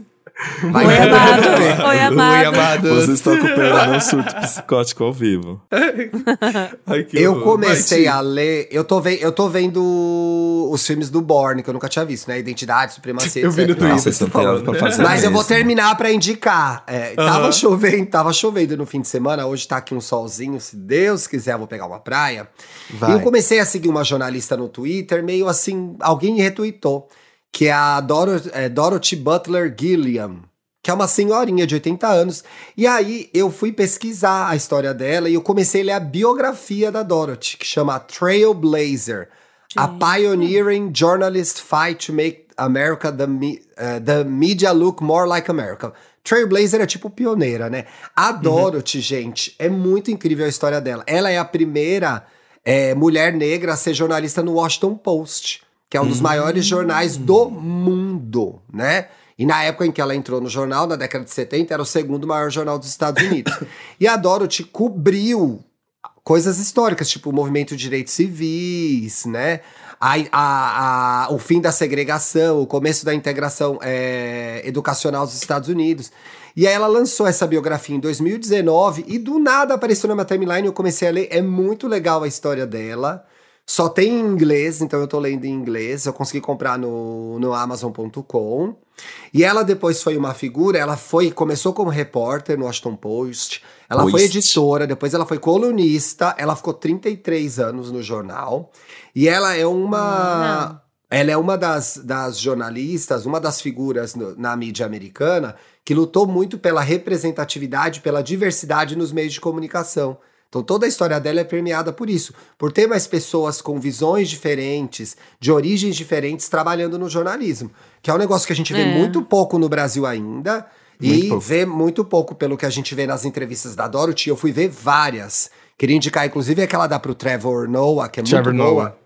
B: Vai
C: Oi, amados. Oi,
D: Oi,
C: amados.
D: amados.
A: Vocês estão acompanhando meu surto psicótico ao vivo.
D: Ai, que
B: Eu comecei
D: Vai,
B: a ler. Eu tô, ve eu tô vendo os filmes do Borne, que eu nunca tinha visto, né? Identidade, Supremacia,
D: Eu vi no. Twitter.
A: Vocês pra fazer
B: Mas eu vou
A: mesmo.
B: terminar pra indicar. É, Tava
D: Aham.
B: chovendo, tava chovendo no fim de semana. Hoje tá aqui um solzinho. Se Deus quiser, eu vou pegar uma praia.
A: Vai.
B: E eu comecei a seguir uma jornalista no Twitter, meio assim, alguém retweetou, que é a Doro- é, Dorothy Butler Gilliam, que é uma senhorinha de 80 anos. E aí eu fui pesquisar a história dela e eu comecei a ler a biografia da Dorothy, que chama Trailblazer. A pioneering journalist fight to make America the, me- eh, the media look more like America. Trailblazer é tipo pioneira, né? A Dorothy, gente, é muito incrível a história dela. Ela é a primeira eh, mulher negra a ser jornalista no Washington Post. Que é um dos maiores jornais do mundo, né? E na época em que ela entrou no jornal, na década de 70, era o segundo maior jornal dos Estados Unidos. e a Dorothy cobriu coisas históricas, tipo o movimento de direitos civis, né? A, a, a, o fim da segregação, o começo da integração é, educacional dos Estados Unidos. E aí ela lançou essa biografia em 2019 e do nada apareceu na minha timeline, eu comecei a ler. É muito legal a história dela. Só tem em inglês, então eu tô lendo em inglês. Eu consegui comprar no, no Amazon.com. E ela depois foi uma figura, ela foi, começou como repórter no Washington Post, ela Post. foi editora, depois ela foi colunista, ela ficou 33 anos no jornal. E ela é uma. Ela é uma das, das jornalistas, uma das figuras no, na mídia americana que lutou muito pela representatividade, pela diversidade nos meios de comunicação. Então toda a história dela é permeada por isso, por ter mais pessoas com visões diferentes, de origens diferentes, trabalhando no jornalismo, que é um negócio que a gente vê é. muito pouco no Brasil ainda. Muito e pouco. vê muito pouco pelo que a gente vê nas entrevistas da Dorothy. Eu fui ver várias. Queria indicar, inclusive, aquela dá pro Trevor Noah, que é Trevor muito boa. Noah.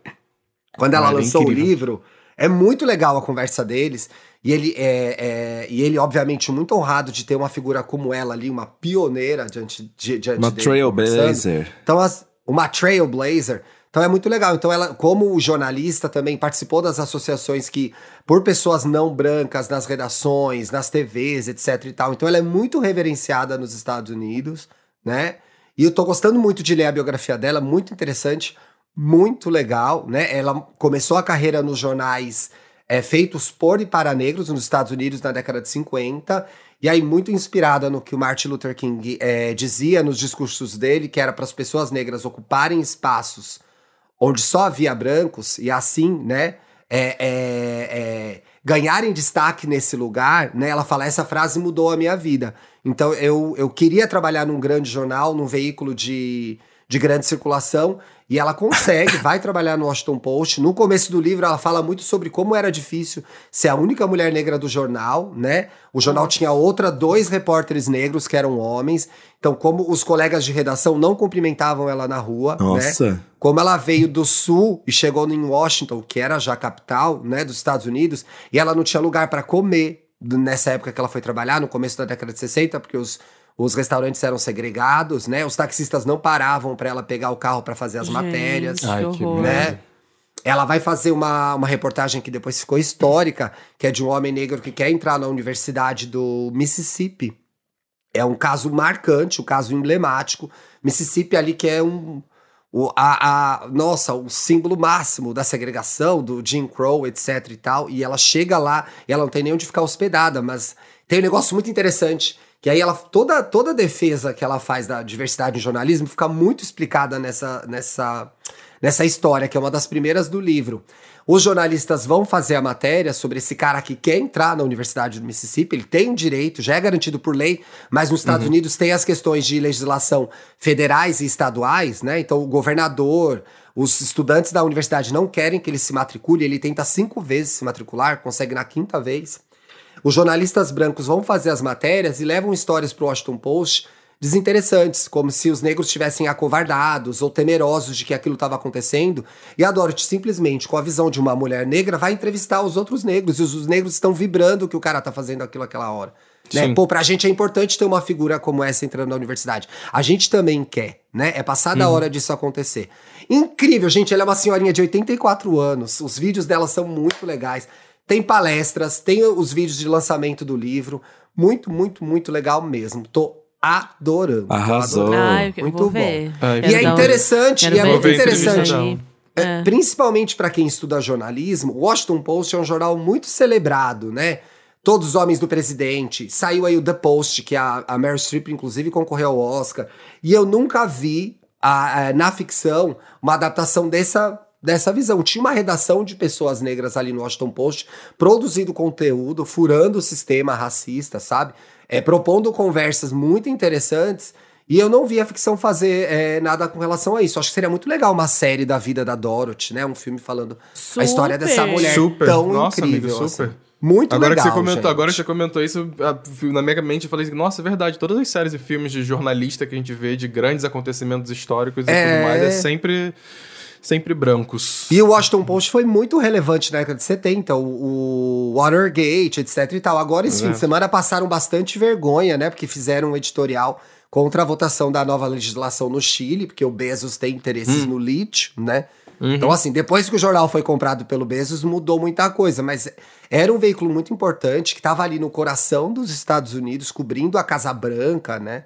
B: Quando ela ah, lançou o livro, é muito legal a conversa deles. E ele é, é, e ele, obviamente, muito honrado de ter uma figura como ela ali, uma pioneira diante, de, diante
A: uma dele. Uma trailblazer.
B: Então, as, uma trailblazer. Então é muito legal. Então ela, como jornalista, também participou das associações que, por pessoas não brancas, nas redações, nas TVs, etc e tal. Então ela é muito reverenciada nos Estados Unidos, né? E eu tô gostando muito de ler a biografia dela, muito interessante, muito legal, né? Ela começou a carreira nos jornais é, feitos por e para negros nos Estados Unidos na década de 50. E aí, muito inspirada no que o Martin Luther King é, dizia nos discursos dele, que era para as pessoas negras ocuparem espaços onde só havia brancos, e assim, né, é, é, é, ganharem destaque nesse lugar, né? Ela fala, essa frase mudou a minha vida. Então, eu, eu queria trabalhar num grande jornal, num veículo de, de grande circulação, e ela consegue, vai trabalhar no Washington Post. No começo do livro, ela fala muito sobre como era difícil ser a única mulher negra do jornal, né? O jornal tinha outra, dois repórteres negros que eram homens. Então, como os colegas de redação não cumprimentavam ela na rua, né? Nossa. né? Como ela veio do sul e chegou em Washington, que era já a capital, né, dos Estados Unidos, e ela não tinha lugar para comer nessa época que ela foi trabalhar, no começo da década de 60, porque os os restaurantes eram segregados, né? Os taxistas não paravam para ela pegar o carro para fazer as Gente, matérias, Ai, que né? Ela vai fazer uma, uma reportagem que depois ficou histórica, que é de um homem negro que quer entrar na Universidade do Mississippi. É um caso marcante, um caso emblemático. Mississippi ali que é um, o, a, a, nossa, o símbolo máximo da segregação, do Jim Crow, etc e tal. E ela chega lá e ela não tem nem onde ficar hospedada, mas tem um negócio muito interessante que aí ela toda toda a defesa que ela faz da diversidade no jornalismo fica muito explicada nessa nessa nessa história, que é uma das primeiras do livro. Os jornalistas vão fazer a matéria sobre esse cara que quer entrar na Universidade do Mississippi, ele tem direito, já é garantido por lei, mas nos Estados uhum. Unidos tem as questões de legislação federais e estaduais, né? Então o governador, os estudantes da universidade não querem que ele se matricule, ele tenta cinco vezes se matricular, consegue na quinta vez. Os jornalistas brancos vão fazer as matérias e levam histórias para o Washington Post desinteressantes, como se os negros estivessem acovardados ou temerosos de que aquilo estava acontecendo. E a Dorothy simplesmente, com a visão de uma mulher negra, vai entrevistar os outros negros e os, negros estão vibrando que o cara está fazendo aquilo aquela hora. Né? Pô, pra gente é importante ter uma figura como essa entrando na universidade. A gente também quer, né? É passada uhum. a hora disso acontecer. Incrível, gente. Ela é uma senhorinha de 84 anos. Os vídeos dela são muito legais. Tem palestras, tem os vídeos de lançamento do livro. Muito, muito, muito legal mesmo. Tô adorando.
A: Arrasou.
C: Ai, muito bom. Ai,
B: e é interessante, e é muito interessante. É, é. Principalmente para quem estuda jornalismo, o Washington Post é um jornal muito celebrado, né? Todos os Homens do Presidente. Saiu aí o The Post, que a, a Meryl Streep, inclusive, concorreu ao Oscar. E eu nunca vi a, a, na ficção uma adaptação dessa dessa visão. Tinha uma redação de pessoas negras ali no Washington Post, produzindo conteúdo, furando o sistema racista, sabe? É, propondo conversas muito interessantes. E eu não vi a ficção fazer é, nada com relação a isso. Acho que seria muito legal uma série da vida da Dorothy, né? Um filme falando super. a história dessa mulher super. tão Nossa, incrível. Amigo, super. Assim. Muito
D: agora
B: legal,
D: que você comentou,
B: gente.
D: Agora que você comentou isso, na minha mente eu falei assim, nossa, é verdade, todas as séries e filmes de jornalista que a gente vê, de grandes acontecimentos históricos e é... tudo mais, é sempre sempre brancos.
B: E o Washington Post foi muito relevante na década de 70, o, o Watergate, etc e tal. Agora, esse
D: É.
B: fim de semana, passaram bastante vergonha, né? Porque fizeram um editorial contra a votação da nova legislação no Chile, porque o Bezos tem interesses no lítio, né? Então, assim, depois que o jornal foi comprado pelo Bezos, mudou muita coisa, mas era um veículo muito importante que estava ali no coração dos Estados Unidos, cobrindo a Casa Branca, né?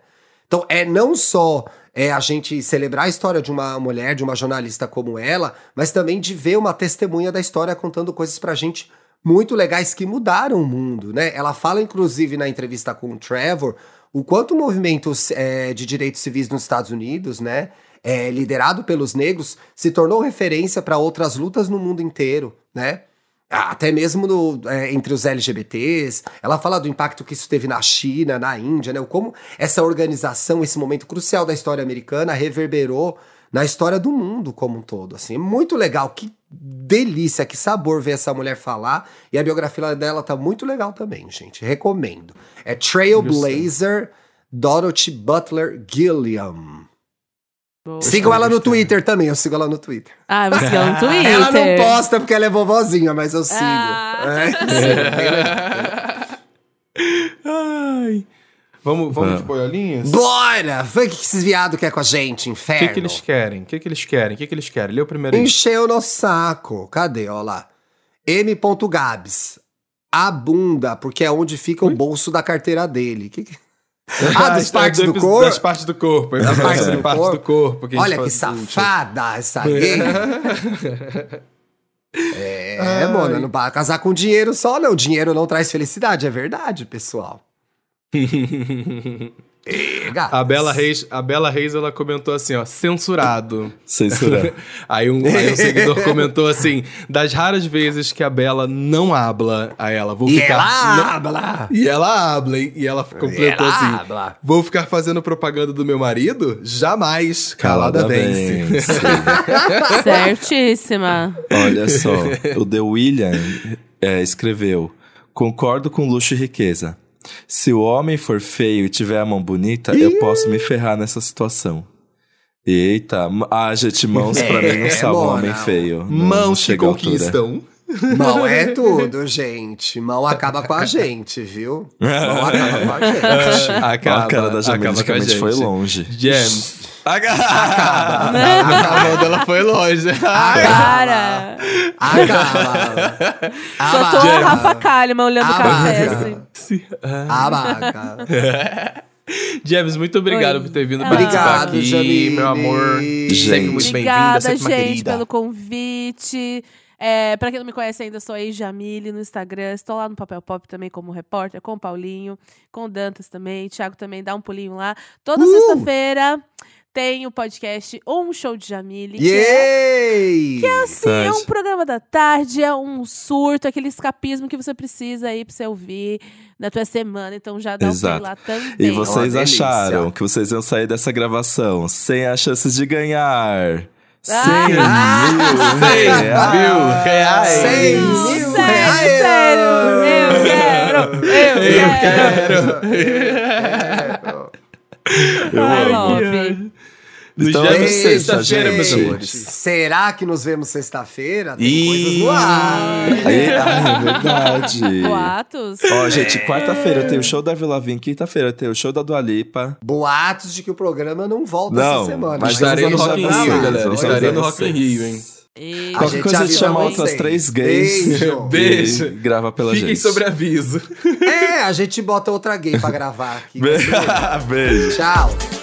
B: Então, é não só é, a gente celebrar a história de uma mulher, de uma jornalista como ela, mas também de ver uma testemunha da história contando coisas pra gente muito legais que mudaram o mundo, né? Ela fala, inclusive, na entrevista com o Trevor, o quanto o movimento é, de direitos civis nos Estados Unidos, né? é, liderado pelos negros, se tornou referência para outras lutas no mundo inteiro, né? Até mesmo no, é, entre os LGBTs. Ela fala do impacto que isso teve na China, na Índia, né? Como essa organização, esse momento crucial da história americana, reverberou na história do mundo como um todo. Assim, muito legal. Que delícia, que sabor ver essa mulher falar. E a biografia dela tá muito legal também, gente. Recomendo. É Trailblazer Dorothy Butler Gilliam.
C: Boa.
B: Sigam ela no Twitter também, eu sigo ela no Twitter.
C: Ah, você quer no Twitter.
B: Ela não posta porque ela é vovozinha, mas eu sigo.
C: Ah.
B: É.
D: Ai. Vamos, vamos de boiolinhas?
B: Bora! Vê o que esses viados querem com a gente,
D: O
B: inferno.
D: que, que eles querem? O que, que eles querem? O que, que eles querem? Lê o primeiro aí.
B: Encheu no saco. Cadê? Ó lá. M.Gabs. A bunda, porque é onde fica o bolso da carteira dele. Que que- Ah, das
D: isso é
B: partes do
D: epi-
B: corpo?
D: Das partes do corpo. Das
B: partes do
D: partes
B: corpo.
D: do corpo. que
B: Olha que safada essa gay. É, mano, não vai casar com dinheiro só, não. Dinheiro não traz felicidade, é verdade, pessoal.
D: A Bela Reis, a Bela Reis, ela comentou assim, ó, censurado.
A: Censura.
D: Aí um, aí um seguidor comentou assim, das raras vezes que a Bela não habla, a ela, vou
B: E
D: ficar...
B: ela
D: não-
B: habla.
D: E ela habla, hein? E ela completou
B: ela
D: assim,
B: habla.
D: vou ficar fazendo propaganda do meu marido? Jamais. Calada, vence.
A: vence.
C: Certíssima.
A: Olha só, o The William é, escreveu: Concordo com luxo e riqueza. Se o homem for feio e tiver a mão bonita, eu posso me ferrar nessa situação. Eita, ah, gente, mãos pra mim não
B: É,
A: salvam um
B: mona.
A: homem feio. Não
D: Mãos que
A: à altura.
D: conquistam.
B: Mão é tudo, gente. Mão acaba com a gente, viu? Mão acaba com a gente.
A: a cara da Jamila
D: acaba com a
A: antigamente foi longe.
D: James.
B: Acaba.
D: A mão dela foi longe.
C: Para.
B: Acaba.
C: Só tô a. Rafa Kalimann olhando o café,
B: Abaca.
C: assim.
B: Abaca.
D: James, muito obrigado
C: Oi.
D: por ter vindo
C: Ah.
D: participar
B: Obrigado,
D: aqui,
B: Jamile.
D: meu amor.
A: Gente.
D: Sempre muito bem-vinda,
C: Obrigada,
D: sempre uma
C: gente,
D: querida.
C: pelo convite. É, pra quem não me conhece ainda, eu sou a Jamile no Instagram. Estou lá no Papel Pop também como repórter, com o Paulinho, com o Dantas também. Thiago também dá um pulinho lá. Toda
B: Uh!
C: sexta-feira tem o podcast Um Show de Jamile. Que é,
B: Yay!
C: assim, é um programa da tarde, é um surto, aquele escapismo que você precisa aí pra você ouvir na tua semana. Então já dá um
A: Exato.
C: play lá também.
A: E vocês acharam que vocês iam sair dessa gravação sem as chances de ganhar?
C: Ah!
A: 100 mil
D: Cem
A: reais.
D: mil reais.
B: Cem
C: Não,
B: mil
C: sério,
B: reais.
C: sério, eu quero, eu, quero.
A: Eu
C: I
A: amo.
D: Nos
A: Então, é
D: sexta-feira, meus amores.
B: Será que nos vemos sexta-feira? Tem
D: Ih.
B: coisas no ar.
A: Aí, ah, é verdade.
C: Boatos?
A: Ó, gente, quarta-feira tem o show da Vila Vim, quinta-feira tem o show da Dua Lipa.
B: Boatos de que o programa não volta
A: Não,
B: essa semana.
A: mas
D: Estarei no Rock in Rio, galera. Estarei no Rock in. Rio, hein?
C: E...
B: A
A: Qualquer coisa a gente
B: avisa
A: chama
B: vocês.
A: outras três gays.
B: Beijo.
A: e
D: Beijo.
A: grava pela
D: Fiquem
A: gente.
D: sobre aviso.
B: É, a gente bota outra gay pra gravar aqui.
A: Beijo.
B: Tchau.